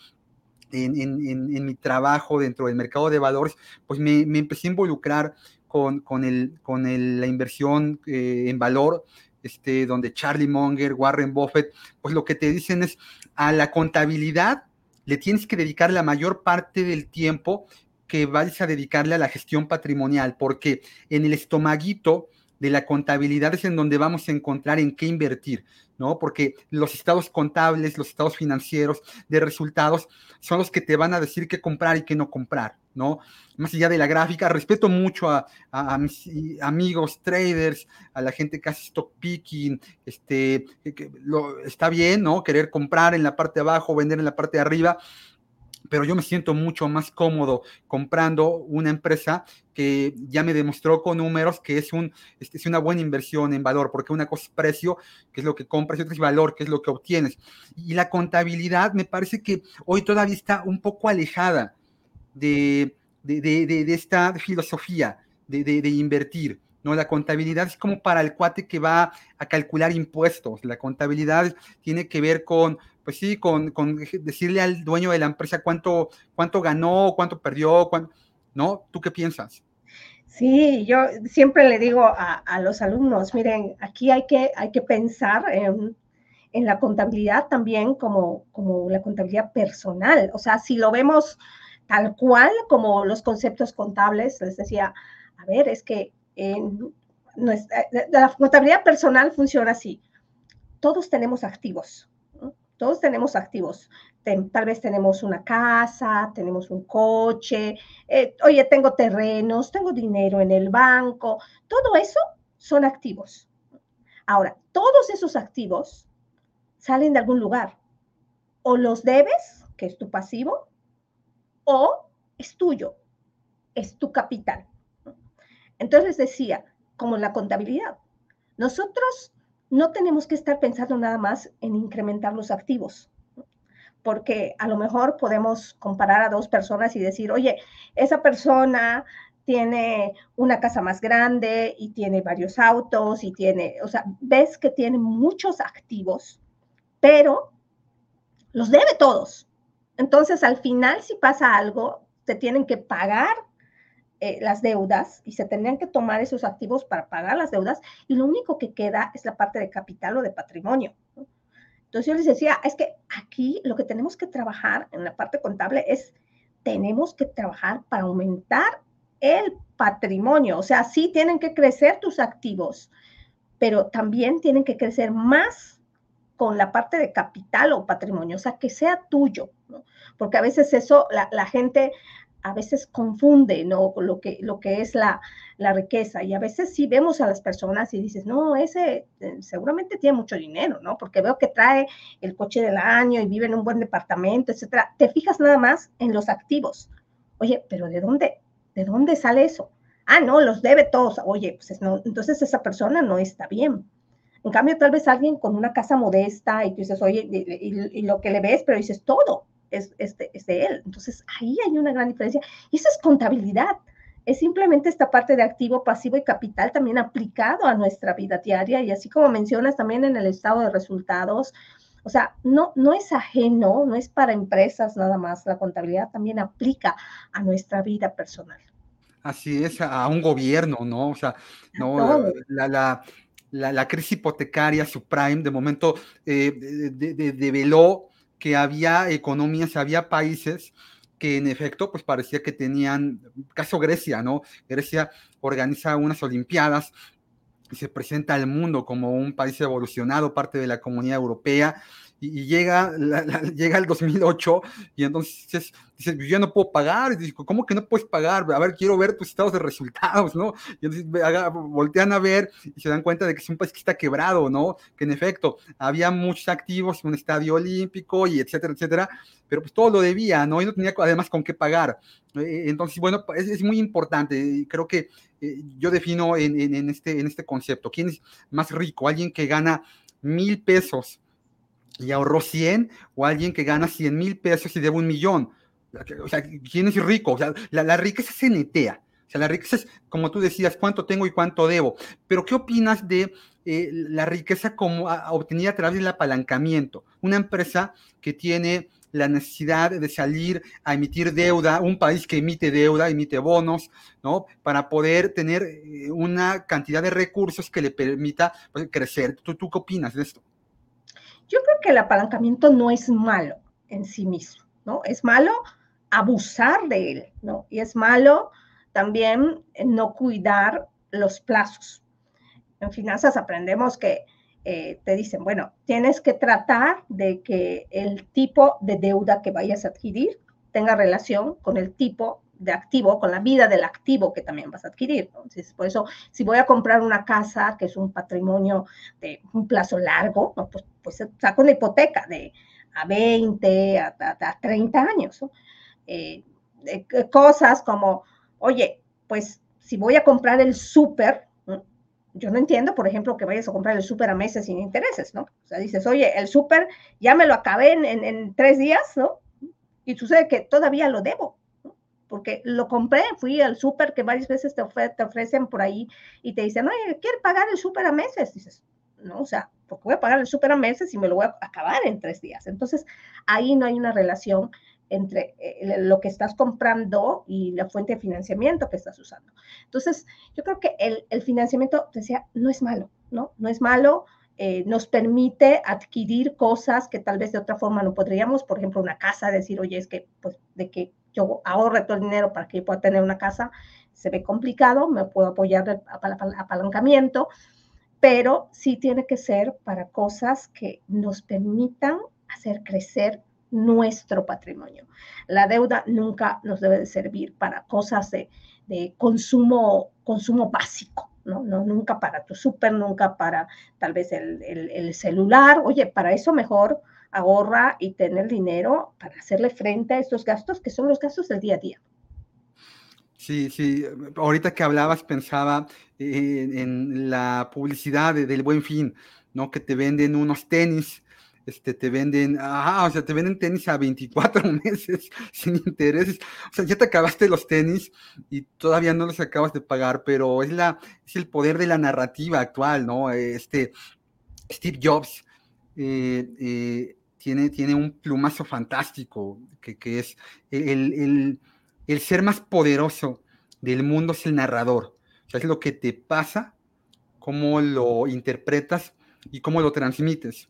en, en, mi trabajo dentro del mercado de valores, pues me, me empecé a involucrar con, con, el, con el, la inversión eh, en valor, este, donde Charlie Munger, Warren Buffett, pues lo que te dicen es a la contabilidad le tienes que dedicar la mayor parte del tiempo que vayas a dedicarle a la gestión patrimonial, porque en el estomaguito de la contabilidad es en donde vamos a encontrar en qué invertir, ¿no? Porque los estados contables, los estados financieros de resultados son los que te van a decir qué comprar y qué no comprar, ¿no? Más allá de la gráfica, respeto mucho a, mis amigos traders, a la gente que hace stock picking, este, está bien, ¿no? Querer comprar en la parte de abajo, vender en la parte de arriba, pero yo me siento mucho más cómodo comprando una empresa que ya me demostró con números que es, un, es una buena inversión en valor, porque una cosa es precio, que es lo que compras, y otra es valor, que es lo que obtienes. Y la contabilidad me parece que hoy todavía está un poco alejada de, de, de, de esta filosofía de, invertir. ¿no? La contabilidad es como para el cuate que va a calcular impuestos. La contabilidad tiene que ver con pues sí, con, decirle al dueño de la empresa cuánto, cuánto ganó, cuánto perdió, ¿no? ¿Tú qué piensas? Sí, yo siempre le digo a, los alumnos, miren, aquí hay que, hay que pensar en, la contabilidad también como, como la contabilidad personal. O sea, si lo vemos tal cual como los conceptos contables, les decía, a ver, es que en nuestra, la contabilidad personal funciona así. Todos tenemos activos, todos tenemos activos. tal vez tenemos una casa, tenemos un coche, eh, oye, tengo terrenos, tengo dinero en el banco. Todo eso son activos. Ahora, todos esos activos salen de algún lugar. O los debes, que es tu pasivo, o es tuyo, es tu capital. Entonces decía, como la contabilidad, nosotros no tenemos que estar pensando nada más en incrementar los activos, porque a lo mejor podemos comparar a dos personas y decir, oye, esa persona tiene una casa más grande y tiene varios autos y tiene, o sea, ves que tiene muchos activos, pero los debe todos. Entonces, al final, si pasa algo, te tienen que pagar eh, las deudas y se tendrían que tomar esos activos para pagar las deudas y lo único que queda es la parte de capital o de patrimonio. Entonces yo les decía, es que aquí lo que tenemos que trabajar en la parte contable es, tenemos que trabajar para aumentar el patrimonio. O sea, sí tienen que crecer tus activos, pero también tienen que crecer más con la parte de capital o patrimonio, o sea, que sea tuyo. Porque a veces eso, la, la gente a veces confunde ¿no? lo, que, lo que es la, riqueza. Y a veces sí vemos a las personas y dices, no, ese eh, seguramente tiene mucho dinero, ¿no? Porque veo que trae el coche del año y vive en un buen departamento, etcétera. Te fijas nada más en los activos. Oye, pero ¿de dónde, de dónde sale eso? Ah, no, los debe todos. Oye, pues no, entonces esa persona no está bien. En cambio, tal vez alguien con una casa modesta y tú dices, oye, y lo que le ves, pero dices todo es, de, él. Entonces, ahí hay una gran diferencia. Y eso es contabilidad. Es simplemente esta parte de activo, pasivo y capital también aplicado a nuestra vida diaria. Y así como mencionas también en el estado de resultados, o sea, no, no es ajeno, no es para empresas nada más. La contabilidad también aplica a nuestra vida personal. Así es, a un gobierno, ¿no? O sea, no, la, la, crisis hipotecaria subprime de momento eh, develó que había economías, había países que en efecto, pues parecía que tenían, caso Grecia, ¿no? Grecia organiza unas Olimpiadas y se presenta al mundo como un país evolucionado, parte de la comunidad europea, y, llega, llega el 2008 y entonces dices, yo no puedo pagar, y dices, ¿cómo que no puedes pagar? A ver, quiero ver tus estados de resultados, ¿no? Y entonces voltean a ver y se dan cuenta de que es un país que está quebrado, ¿no? Que en efecto había muchos activos, un estadio olímpico y etcétera, etcétera, pero pues todo lo debía, ¿no? Y no tenía además con qué pagar. Eh, entonces, bueno, es, muy importante, y creo que eh, yo defino en, en, este, en este concepto, ¿quién es más rico? Alguien que gana mil pesos y ahorró 100 o alguien que gana 100 mil pesos y debe un millón. O sea, ¿quién es rico? O sea, la, riqueza se netea. O sea, la riqueza es, como tú decías, cuánto tengo y cuánto debo. Pero, ¿qué opinas de eh, la riqueza como obtenida a través del apalancamiento? Una empresa que tiene la necesidad de salir a emitir deuda, un país que emite deuda, emite bonos, ¿no? Para poder tener eh, una cantidad de recursos que le permita pues, crecer. ¿Tú, ¿Tú qué opinas de esto? Yo creo que el apalancamiento no es malo en sí mismo, ¿no? Es malo abusar de él, ¿no? Y es malo también no cuidar los plazos. En finanzas aprendemos que eh, te dicen, bueno, tienes que tratar de que el tipo de deuda que vayas a adquirir tenga relación con el tipo de activo, con la vida del activo que también vas a adquirir. Entonces, por eso, si voy a comprar una casa, que es un patrimonio de un plazo largo, pues, pues saco una hipoteca de a 20, a, 30 años. Eh, cosas como, oye, pues si voy a comprar el súper, yo no entiendo, por ejemplo, que vayas a comprar el súper a meses sin intereses, ¿no? O sea, dices, oye, el súper ya me lo acabé en, en, tres días, ¿no? Y sucede que todavía lo debo. Porque lo compré, fui al súper que varias veces te, te, ofrecen por ahí y te dicen, oye, ¿quieres pagar el súper a meses? Dices, no, o sea, porque voy a pagar el súper a meses y me lo voy a acabar en tres días. Entonces, ahí no hay una relación entre eh, lo que estás comprando y la fuente de financiamiento que estás usando. Entonces, yo creo que el, financiamiento, decía, no es malo, ¿no? No es malo, eh, nos permite adquirir cosas que tal vez de otra forma no podríamos, por ejemplo, una casa, decir, oye, es que, pues, de que yo ahorre todo el dinero para que yo pueda tener una casa, se ve complicado, me puedo apoyar del apalancamiento, pero sí tiene que ser para cosas que nos permitan hacer crecer nuestro patrimonio. La deuda nunca nos debe de servir para cosas de, consumo, consumo básico, ¿no? ¿no? Nunca para tu súper, nunca para tal vez el, el, celular. Oye, para eso mejor ahorra y tener dinero para hacerle frente a estos gastos que son los gastos del día a día. Sí, sí, ahorita que hablabas pensaba en, la publicidad del buen fin, ¿no? Que te venden unos tenis este, te venden, ah, o sea, te venden tenis a 24 [laughs] meses sin intereses. O sea, ya te acabaste los tenis y todavía no los acabas de pagar, pero es, la, es el poder de la narrativa actual, ¿no? Este, Steve Jobs eh, eh, tiene, tiene un plumazo fantástico, que, que es el, el, el, ser más poderoso del mundo es el narrador. O sea, es lo que te pasa, cómo lo interpretas y cómo lo transmites.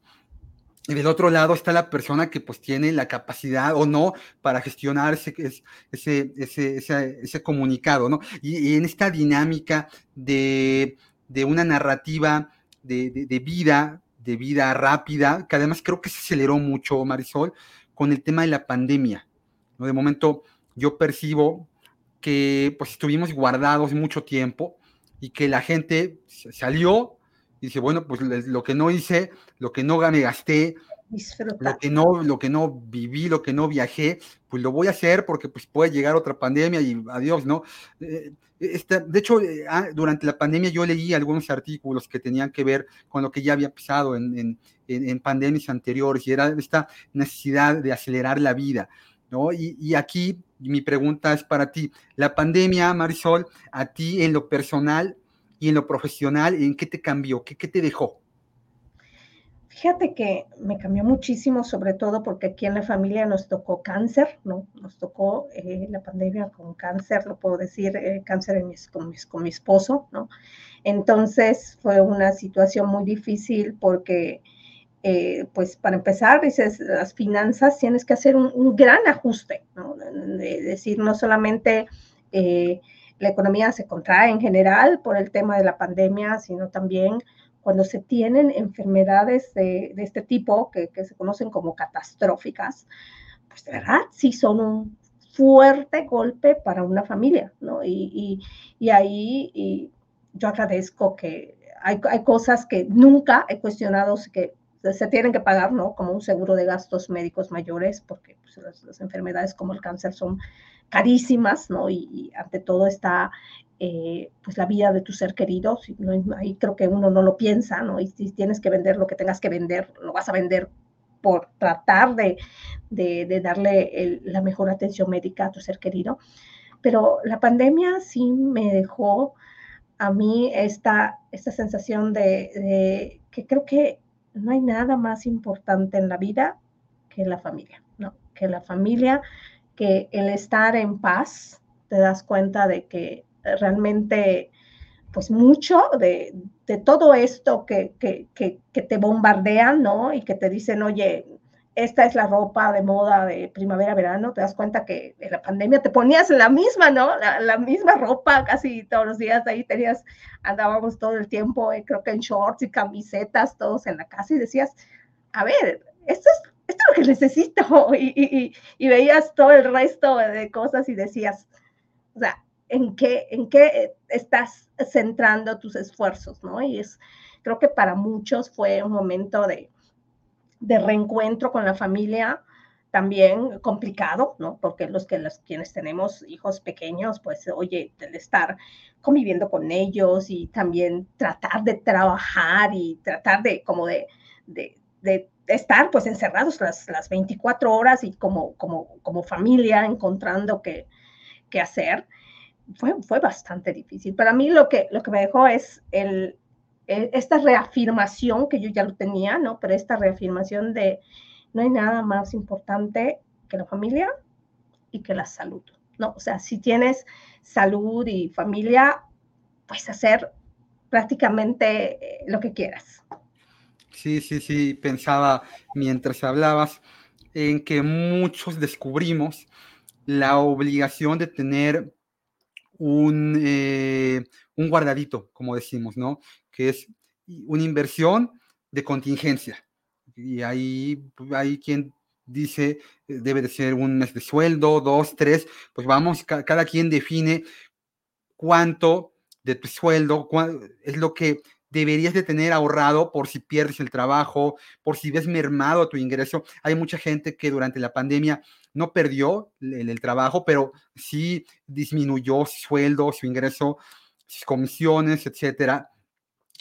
Y del otro lado está la persona que pues tiene la capacidad o no para gestionar ese, ese, ese, ese, comunicado, ¿no? Y, en esta dinámica de, una narrativa de, vida, de vida rápida, que además creo que se aceleró mucho, Marisol, con el tema de la pandemia. ¿no? De momento yo percibo que pues estuvimos guardados mucho tiempo y que la gente salió, y dice, bueno, pues lo que no hice, lo que no me gasté, lo que no, lo que no viví, lo que no viajé, pues lo voy a hacer porque pues puede llegar otra pandemia y adiós, ¿no? Eh, de hecho, eh, ah, durante la pandemia yo leí algunos artículos que tenían que ver con lo que ya había pasado en, en, en pandemias anteriores y era esta necesidad de acelerar la vida, ¿no? Y, y aquí mi pregunta es para ti, la pandemia, Marisol, a ti en lo personal, y en lo profesional, ¿en qué te cambió? ¿Qué, qué te dejó? Fíjate que me cambió muchísimo, sobre todo porque aquí en la familia nos tocó cáncer, ¿no? Nos tocó eh, la pandemia con cáncer, lo puedo decir, eh, cáncer en mis, con, mi esposo, ¿no? Entonces fue una situación muy difícil porque, eh, pues para empezar, dices, las finanzas tienes que hacer un, un gran ajuste, ¿no? De decir, no solamente la economía se contrae en general por el tema de la pandemia, sino también cuando se tienen enfermedades de, este tipo, que, se conocen como catastróficas, pues de verdad sí son un fuerte golpe para una familia, ¿no? Y, ahí yo agradezco que hay, cosas que nunca he cuestionado, que se tienen que pagar, ¿no? Como un seguro de gastos médicos mayores, porque pues, las, enfermedades como el cáncer son carísimas, ¿no? Y, ante todo está eh, pues la vida de tu ser querido, ¿no? ahí creo que uno no lo piensa, ¿no? Y si tienes que vender lo que tengas que vender, lo vas a vender por tratar de, de, darle la mejor atención médica a tu ser querido. Pero la pandemia sí me dejó a mí esta, esta sensación de, de que creo que no hay nada más importante en la vida que la familia, ¿no? Que la familia que el estar en paz, te das cuenta de que realmente, pues mucho de, todo esto que, que, te bombardean, ¿no? Y que te dicen, oye, esta es la ropa de moda de primavera-verano, te das cuenta que en la pandemia te ponías la misma, ¿no? La, misma ropa casi todos los días, ahí tenías, andábamos todo el tiempo, eh, creo que en shorts y camisetas, todos en la casa y decías, a ver, esto es, esto es lo que necesito [laughs] y, y, veías todo el resto de cosas y decías, o sea, ¿en qué, en qué estás centrando tus esfuerzos, ¿no? Y es, creo que para muchos fue un momento de de reencuentro con la familia también complicado, ¿no? Porque los que los quienes tenemos hijos pequeños, pues oye, el estar conviviendo con ellos y también tratar de trabajar y tratar de como de, de, de estar pues encerrados las, las 24 horas y como, como, como familia encontrando qué, qué hacer, fue, fue bastante difícil. Para mí lo que, lo que me dejó es el, e, esta reafirmación que yo ya lo tenía, ¿no? Pero esta reafirmación de no hay nada más importante que la familia y que la salud, ¿no? O sea, si tienes salud y familia, puedes hacer prácticamente eh, lo que quieras. Sí, sí, sí, pensaba mientras hablabas en que muchos descubrimos la obligación de tener un, eh, un guardadito, como decimos, ¿no? que es una inversión de contingencia. Y ahí hay quien dice eh, debe de ser un mes de sueldo, dos, tres, pues vamos, cada quien define cuánto de tu sueldo es lo que deberías de tener ahorrado por si pierdes el trabajo, por si ves mermado tu ingreso. Hay mucha gente que durante la pandemia no perdió el, trabajo, pero sí disminuyó su sueldo, su ingreso, sus comisiones, etcétera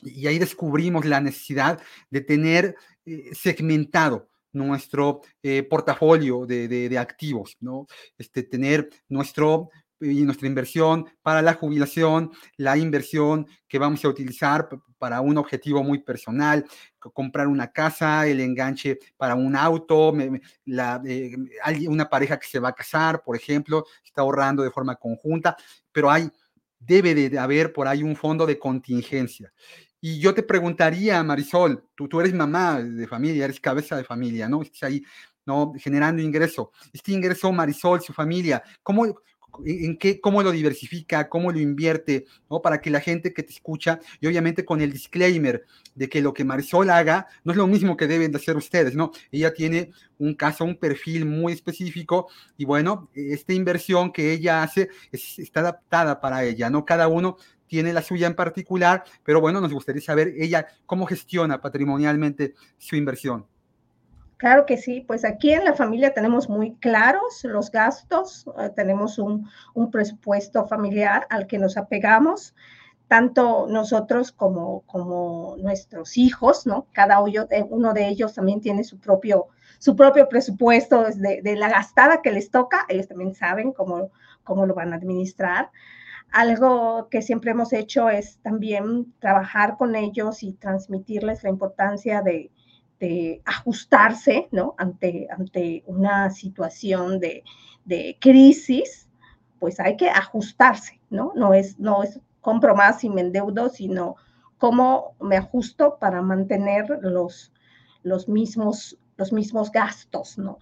y ahí descubrimos la necesidad de tener eh, segmentado nuestro eh, portafolio de, activos, ¿no? Este, tener nuestro, y nuestra inversión para la jubilación, la inversión que vamos a utilizar para un objetivo muy personal, comprar una casa, el enganche para un auto, la, eh, una pareja que se va a casar, por ejemplo, está ahorrando de forma conjunta, pero hay, debe de haber por ahí un fondo de contingencia. Y yo te preguntaría, Marisol, tú, tú eres mamá de familia, eres cabeza de familia, ¿no? Estás ahí, ¿no? Generando ingreso. Este ingreso, Marisol, su familia, ¿cómo, en qué, cómo lo diversifica, cómo lo invierte, ¿no? Para que la gente que te escucha, y obviamente con el disclaimer de que lo que Marisol haga no es lo mismo que deben de hacer ustedes, ¿no? Ella tiene un caso, un perfil muy específico y bueno, esta inversión que ella hace está adaptada para ella, ¿no? Cada uno tiene la suya en particular, pero bueno, nos gustaría saber ella cómo gestiona patrimonialmente su inversión. Claro que sí, pues aquí en la familia tenemos muy claros los gastos, eh, tenemos un, presupuesto familiar al que nos apegamos, tanto nosotros como, como nuestros hijos, ¿no? Cada uno de ellos también tiene su propio, su propio presupuesto de, de la gastada que les toca, ellos también saben cómo, cómo lo van a administrar. Algo que siempre hemos hecho es también trabajar con ellos y transmitirles la importancia de, ajustarse, ¿no? Ante, ante una situación de, crisis, pues hay que ajustarse, ¿no? No es, no es compro más y me endeudo, sino cómo me ajusto para mantener los, los mismos los mismos gastos, ¿no?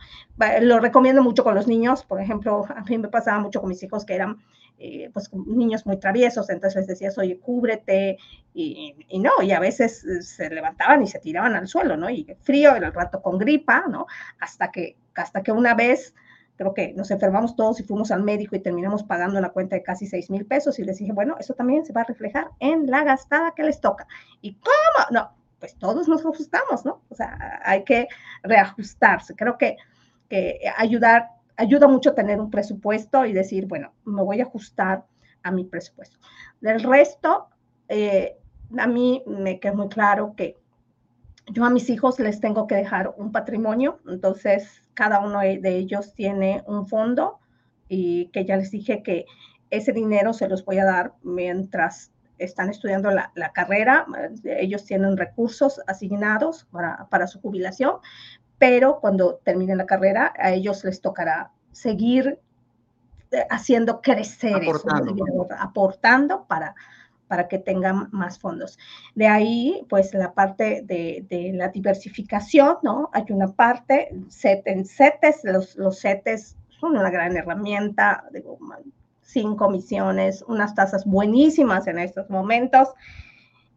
Lo recomiendo mucho con los niños, por ejemplo, a mí me pasaba mucho con mis hijos que eran eh, pues niños muy traviesos, entonces les decías, oye, cúbrete, y, no, y a veces eh, se levantaban y se tiraban al suelo, ¿no? Y frío, el rato con gripa, ¿no? Hasta que, hasta que una vez, creo que nos enfermamos todos y fuimos al médico y terminamos pagando la cuenta de casi 6 mil pesos y les dije, bueno, eso también se va a reflejar en la gastada que les toca. ¿Y cómo? No, pues todos nos ajustamos, ¿no? O sea, hay que reajustarse. Creo que, que ayudar ayuda mucho tener un presupuesto y decir, bueno, me voy a ajustar a mi presupuesto. Del resto, eh, a mí me queda muy claro que yo a mis hijos les tengo que dejar un patrimonio, entonces cada uno de ellos tiene un fondo y que ya les dije que ese dinero se los voy a dar mientras están estudiando la, carrera, ellos tienen recursos asignados para, para, su jubilación, pero cuando terminen la carrera, a ellos les tocará seguir eh, haciendo crecer aportando, eso, aportando para, para que tengan más fondos. De ahí, pues la parte de, la diversificación, ¿no? Hay una parte, set en CETES, los, los CETES son una gran herramienta, digo, sin comisiones, unas tasas buenísimas en estos momentos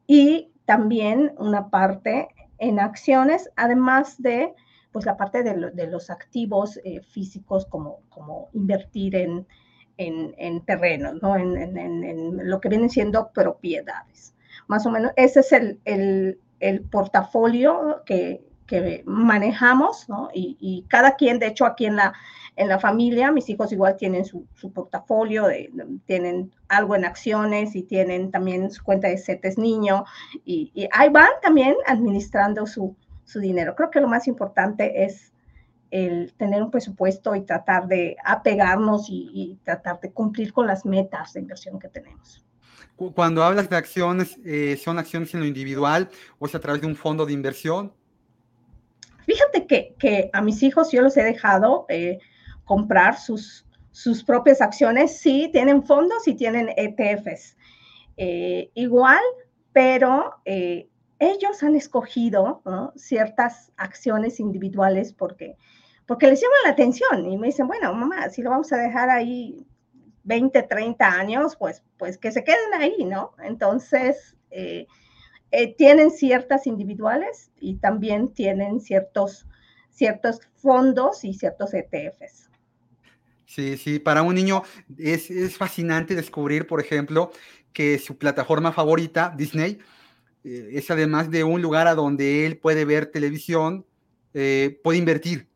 y también una parte en acciones, además de pues la parte de, los activos eh, físicos como, como invertir en, en, terrenos, ¿no? En, lo que vienen siendo propiedades. Más o menos, ese es el, el, portafolio que, que, manejamos, ¿no? Y, cada quien, de hecho, aquí en la, en la familia, mis hijos igual tienen su, su portafolio, tienen algo en acciones y tienen también su cuenta de CETES niño y ahí van también administrando su, su dinero. Creo que lo más importante es el tener un presupuesto y tratar de apegarnos y, tratar de cumplir con las metas de inversión que tenemos. Cuando hablas de acciones, eh, ¿son acciones en lo individual o es a través de un fondo de inversión? Fíjate que, que a mis hijos yo los he dejado eh, comprar sus, sus propias acciones. Sí, tienen fondos y tienen ETFs. Eh, igual, pero ellos han escogido ciertas acciones individuales porque porque les llama la atención y me dicen, bueno, mamá, si lo vamos a dejar ahí 20, 30 años, pues, pues que se queden ahí, ¿no? Entonces, eh, eh, tienen ciertas individuales y también tienen ciertos, ciertos fondos y ciertos ETFs. Sí, sí, para un niño es, es fascinante descubrir, por ejemplo, que su plataforma favorita, Disney, eh, es además de un lugar a donde él puede ver televisión, puede invertir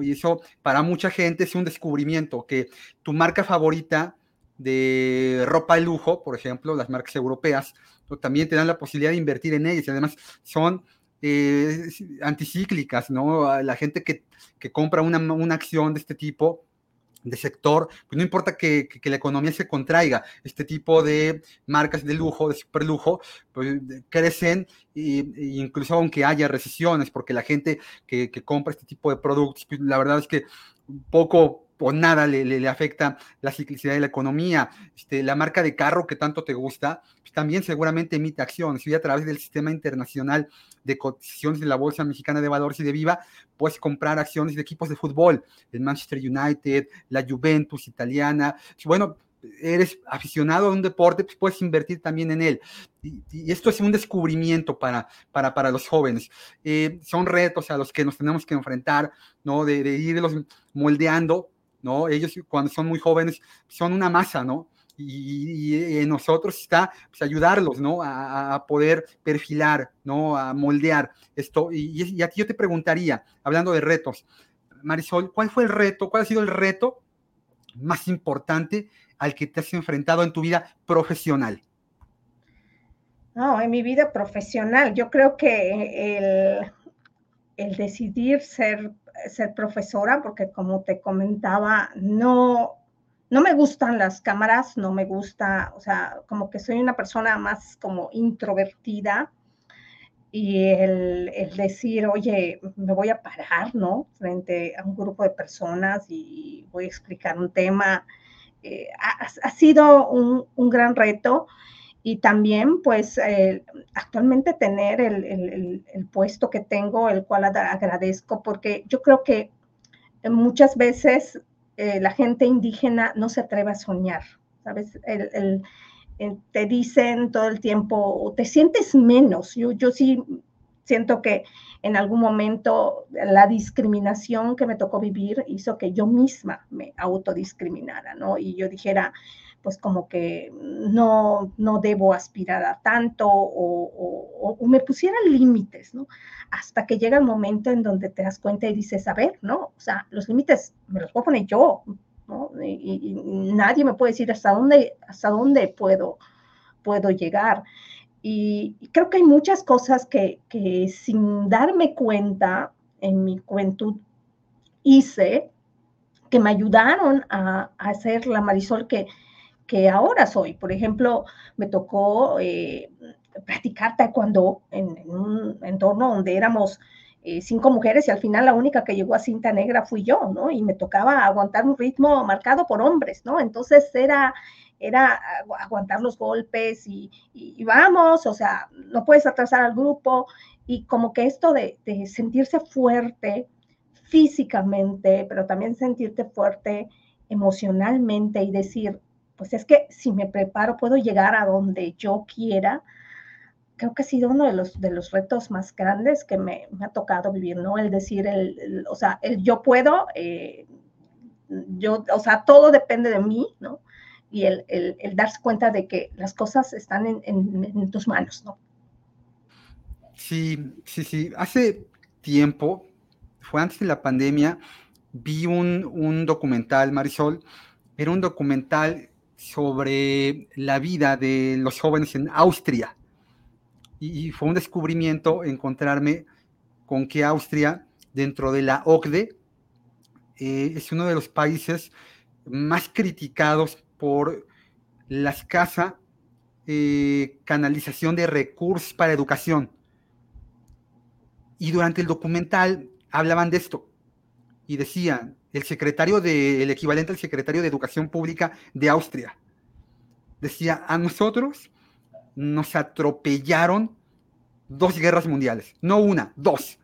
y eso para mucha gente es un descubrimiento, que tu marca favorita de ropa de lujo, por ejemplo, las marcas europeas, también te dan la posibilidad de invertir en ellas. Y además son eh, anticíclicas, ¿no? La gente que, compra una, una acción de este tipo de sector, pues no importa que, la economía se contraiga, este tipo de marcas de lujo, de superlujo, pues crecen e, incluso aunque haya recesiones, porque la gente que, compra este tipo de productos, pues la verdad es que poco o nada le, le, afecta la ciclicidad de la economía. Este, la marca de carro que tanto te gusta, pues también seguramente emite acciones y a través del sistema internacional de cotizaciones de la Bolsa Mexicana de Valores y de Viva, puedes comprar acciones de equipos de fútbol, el Manchester United, la Juventus italiana. Bueno, eres aficionado a un deporte, pues puedes invertir también en él. Y, esto es un descubrimiento para, para, para los jóvenes. Eh, son retos a los que nos tenemos que enfrentar, ¿no? De, de irlos moldeando ¿no? Ellos cuando son muy jóvenes son una masa, ¿no? Y, en nosotros está pues, ayudarlos, ¿no? A, poder perfilar, ¿no? A moldear esto. Y, y, aquí yo te preguntaría, hablando de retos, Marisol, ¿cuál fue el reto? ¿Cuál ha sido el reto más importante al que te has enfrentado en tu vida profesional? No, en mi vida profesional, yo creo que el, el decidir ser ser profesora porque como te comentaba, no, no me gustan las cámaras, no me gusta, o sea, como que soy una persona más como introvertida y el, el, decir, oye, me voy a parar, ¿no? Frente a un grupo de personas y voy a explicar un tema, eh, ha, ha, sido un, un gran reto y también pues eh, actualmente tener el, el, el, puesto que tengo, el cual agradezco, porque yo creo que muchas veces eh, la gente indígena no se atreve a soñar, ¿sabes? El, te dicen todo el tiempo, te sientes menos. Yo, yo sí siento que en algún momento la discriminación que me tocó vivir hizo que yo misma me autodiscriminara, ¿no? Y yo dijera, pues como que no, no debo aspirar a tanto o, me pusieran límites, ¿no? Hasta que llega el momento en donde te das cuenta y dices, a ver, ¿no? O sea, los límites me los puedo poner yo, ¿no? Y, nadie me puede decir hasta dónde, hasta dónde puedo, puedo llegar. Y, creo que hay muchas cosas que, que sin darme cuenta en mi juventud hice que me ayudaron a, a hacer la Marisol que, que ahora soy. Por ejemplo, me tocó eh, practicar taekwondo en, un entorno donde éramos eh, cinco mujeres y al final la única que llegó a cinta negra fui yo, ¿no? Y me tocaba aguantar un ritmo marcado por hombres, ¿no? Entonces era era aguantar los golpes y, vamos, o sea, no puedes atrasar al grupo y como que esto de sentirse fuerte físicamente, pero también sentirte fuerte emocionalmente y decir, pues es que si me preparo puedo llegar a donde yo quiera, creo que ha sido uno de los, de los retos más grandes que me, ha tocado vivir, ¿no? El decir, el, o sea, el yo puedo, eh, yo, o sea, todo depende de mí, ¿no? Y el, darse cuenta de que las cosas están en, tus manos, ¿no? Sí, sí, sí. Hace tiempo, fue antes de la pandemia, vi un, un documental, Marisol, era un documental sobre la vida de los jóvenes en Austria y, fue un descubrimiento encontrarme con que Austria, dentro de la OCDE, eh, es uno de los países más criticados por la escasa eh, canalización de recursos para educación. Y durante el documental hablaban de esto y decían, el secretario de, el equivalente al secretario de Educación Pública de Austria, decía, a nosotros nos atropellaron dos guerras mundiales, no una, dos.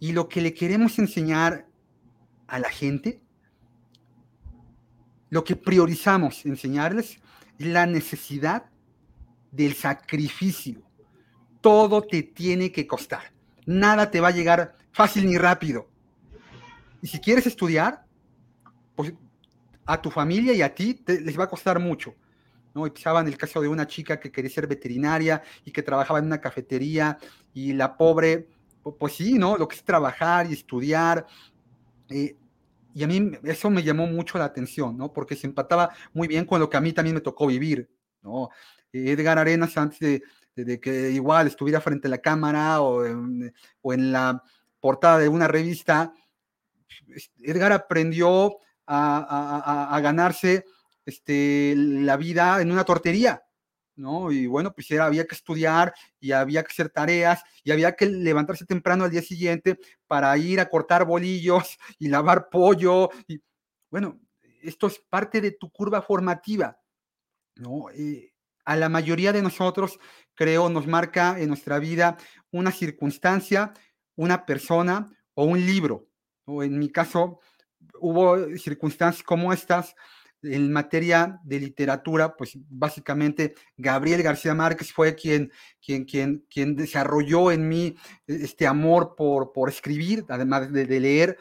Y lo que le queremos enseñar a la gente, lo que priorizamos enseñarles es la necesidad del sacrificio. Todo te tiene que costar. Nada te va a llegar fácil ni rápido. Y si quieres estudiar, pues a tu familia y a ti les va a costar mucho. ¿no? Y pisaban el caso de una chica que quería ser veterinaria y que trabajaba en una cafetería y la pobre, pues sí, ¿no? Lo que es trabajar y estudiar. Eh, y a mí eso me llamó mucho la atención, ¿no? Porque se empataba muy bien con lo que a mí también me tocó vivir, ¿no? Edgar Arenas, antes de, que igual estuviera frente a la cámara o o en la portada de una revista, Edgar aprendió a, ganarse este, la vida en una tortería, ¿no? Y bueno, pues era, había que estudiar y había que hacer tareas y había que levantarse temprano al día siguiente para ir a cortar bolillos [laughs] y lavar pollo. Bueno, esto es parte de tu curva formativa, ¿no? Eh, a la mayoría de nosotros, creo, nos marca en nuestra vida una circunstancia, una persona o un libro. O en mi caso, hubo circunstancias como estas en materia de literatura, pues básicamente Gabriel García Márquez fue quien, quien, quien, quien desarrolló en mí este amor por, por escribir, además de, leer.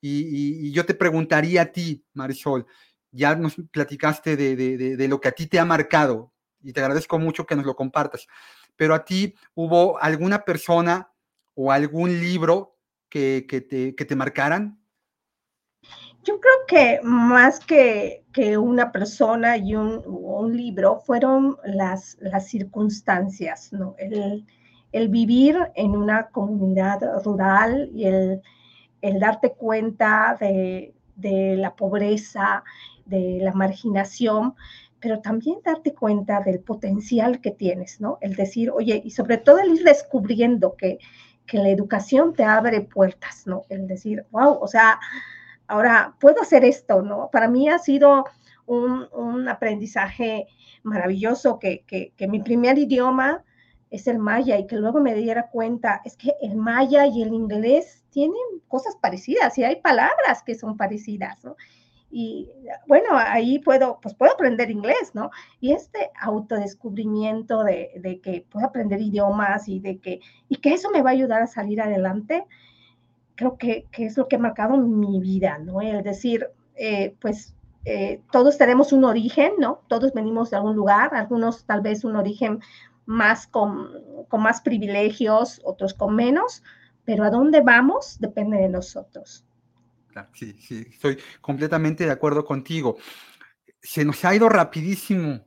Y, yo te preguntaría a ti, Marisol, ya nos platicaste de, de, de, lo que a ti te ha marcado y te agradezco mucho que nos lo compartas, pero a ti hubo alguna persona o algún libro que, que, te, que te marcaran? Yo creo que más que, que una persona y un, un, libro fueron las, las circunstancias, ¿no? El, el, vivir en una comunidad rural y el, el darte cuenta de, de, la pobreza, de la marginación, pero también darte cuenta del potencial que tienes, ¿no? El decir, oye, y sobre todo el ir descubriendo que, que la educación te abre puertas, ¿no? El decir, wow, o sea, ahora puedo hacer esto, ¿no? Para mí ha sido un, aprendizaje maravilloso que, que, mi primer idioma es el maya y que luego me diera cuenta, es que el maya y el inglés tienen cosas parecidas y hay palabras que son parecidas, ¿no? Y bueno, ahí puedo, pues puedo aprender inglés, ¿no? Y este autodescubrimiento de, de que puedo aprender idiomas y de que, y que eso me va a ayudar a salir adelante, creo que, es lo que ha marcado mi vida, ¿no? El decir, eh, pues eh, todos tenemos un origen, ¿no? Todos venimos de algún lugar, algunos tal vez un origen más con, con más privilegios, otros con menos, pero a dónde vamos depende de nosotros. Sí, sí, estoy completamente de acuerdo contigo. Se nos ha ido rapidísimo.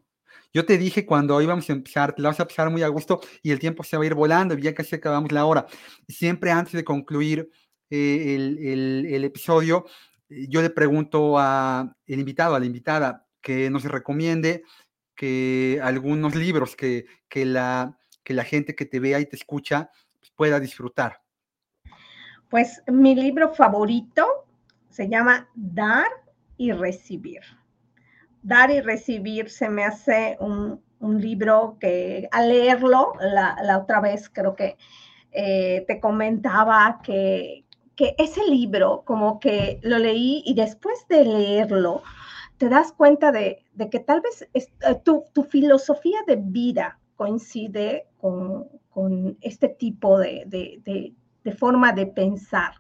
Yo te dije cuando íbamos a empezar, te la vas a empezar muy a gusto y el tiempo se va a ir volando, ya casi acabamos la hora. Siempre antes de concluir, eh, el, episodio, eh, yo le pregunto al invitado, a la invitada, que nos recomiende que algunos libros que, que, la, que la gente que te vea y te escucha pues, pueda disfrutar. Pues mi libro favorito se llama Dar y Recibir. dar y recibir se me hace un, libro que al leerlo, la, otra vez creo que eh, te comentaba que, ese libro como que lo leí y después de leerlo te das cuenta de, que tal vez eh, tu, filosofía de vida coincide con, este tipo de, forma de pensar.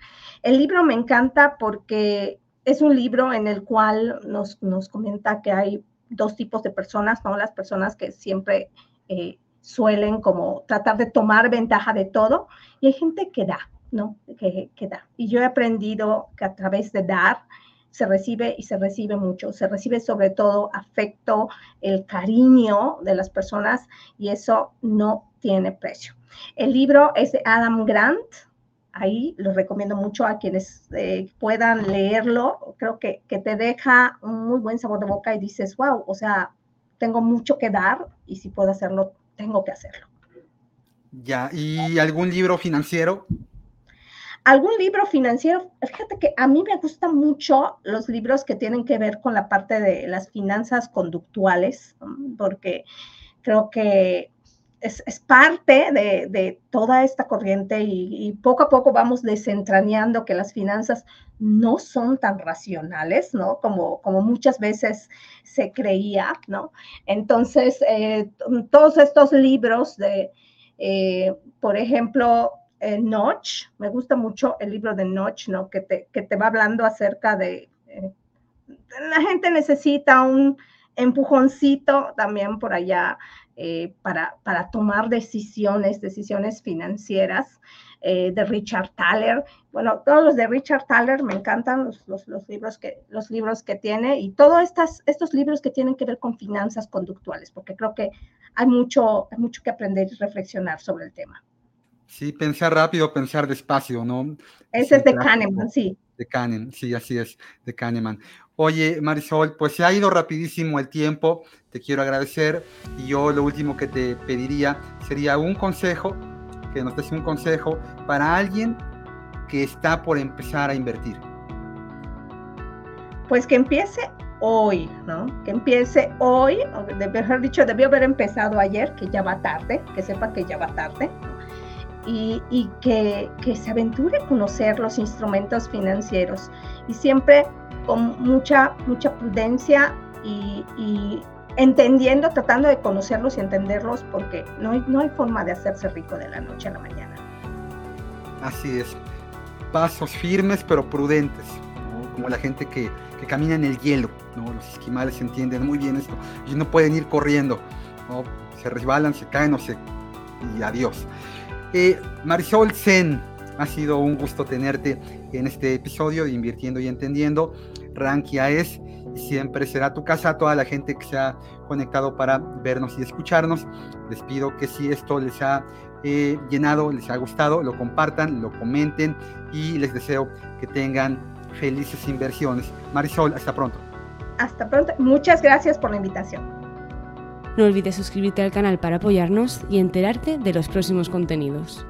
El libro me encanta porque es un libro en el cual nos, comenta que hay dos tipos de personas, ¿no? Las personas que siempre eh, suelen como tratar de tomar ventaja de todo y hay gente que da, ¿no? Que, que, da. Y yo he aprendido que a través de dar se recibe y se recibe mucho. Se recibe sobre todo afecto, el cariño de las personas y eso no tiene precio. El libro es de Adam Grant, ahí lo recomiendo mucho a quienes eh, puedan leerlo. Creo que, que, te deja un muy buen sabor de boca y dices, wow, o sea, tengo mucho que dar y si puedo hacerlo, tengo que hacerlo. Ya, ¿y algún libro financiero? Algún libro financiero, fíjate que a mí me gustan mucho los libros que tienen que ver con la parte de las finanzas conductuales, porque creo que es, parte de, toda esta corriente y, poco a poco vamos desentrañando que las finanzas no son tan racionales, ¿no? Como, como muchas veces se creía, ¿no? Entonces, eh, todos estos libros de, eh, por ejemplo, eh, Notch, me gusta mucho el libro de Notch, ¿no? Que te, que te va hablando acerca de... la gente necesita un empujoncito también por allá eh, para, para, tomar decisiones, decisiones financieras eh, de Richard Thaler. Bueno, todos los de Richard Thaler me encantan, los, los, los, libros, que, los libros que tiene y todos estas, estos libros que tienen que ver con finanzas conductuales, porque creo que hay mucho, hay mucho que aprender y reflexionar sobre el tema. Sí, pensar rápido, pensar despacio, ¿no? Ese es de Kahneman, sí. De Kahneman, sí, así es, de Kahneman. Oye, Marisol, pues se ha ido rapidísimo el tiempo, te quiero agradecer y yo lo último que te pediría sería un consejo, que nos des un consejo para alguien que está por empezar a invertir. Pues que empiece hoy, ¿no? Que empiece hoy, o mejor dicho, debió haber empezado ayer, que ya va tarde, que sepa que ya va tarde, y, y que, que se aventure a conocer los instrumentos financieros. Y siempre con mucha, mucha prudencia y, entendiendo, tratando de conocerlos y entenderlos, porque no hay, no hay forma de hacerse rico de la noche a la mañana. Así es. Pasos firmes pero prudentes, como la gente que, que, camina en el hielo. ¿no? Los esquimales entienden muy bien esto. Y no pueden ir corriendo. ¿no? Se resbalan, se caen o se... y adiós. Eh, Marisol Zen, ha sido un gusto tenerte en este episodio de Invirtiendo y Entendiendo. Rankia es y siempre será tu casa. A toda la gente que se ha conectado para vernos y escucharnos, les pido que si esto les ha eh, llenado, les ha gustado, lo compartan, lo comenten y les deseo que tengan felices inversiones. Marisol, hasta pronto. Hasta pronto. Muchas gracias por la invitación. No olvides suscribirte al canal para apoyarnos y enterarte de los próximos contenidos.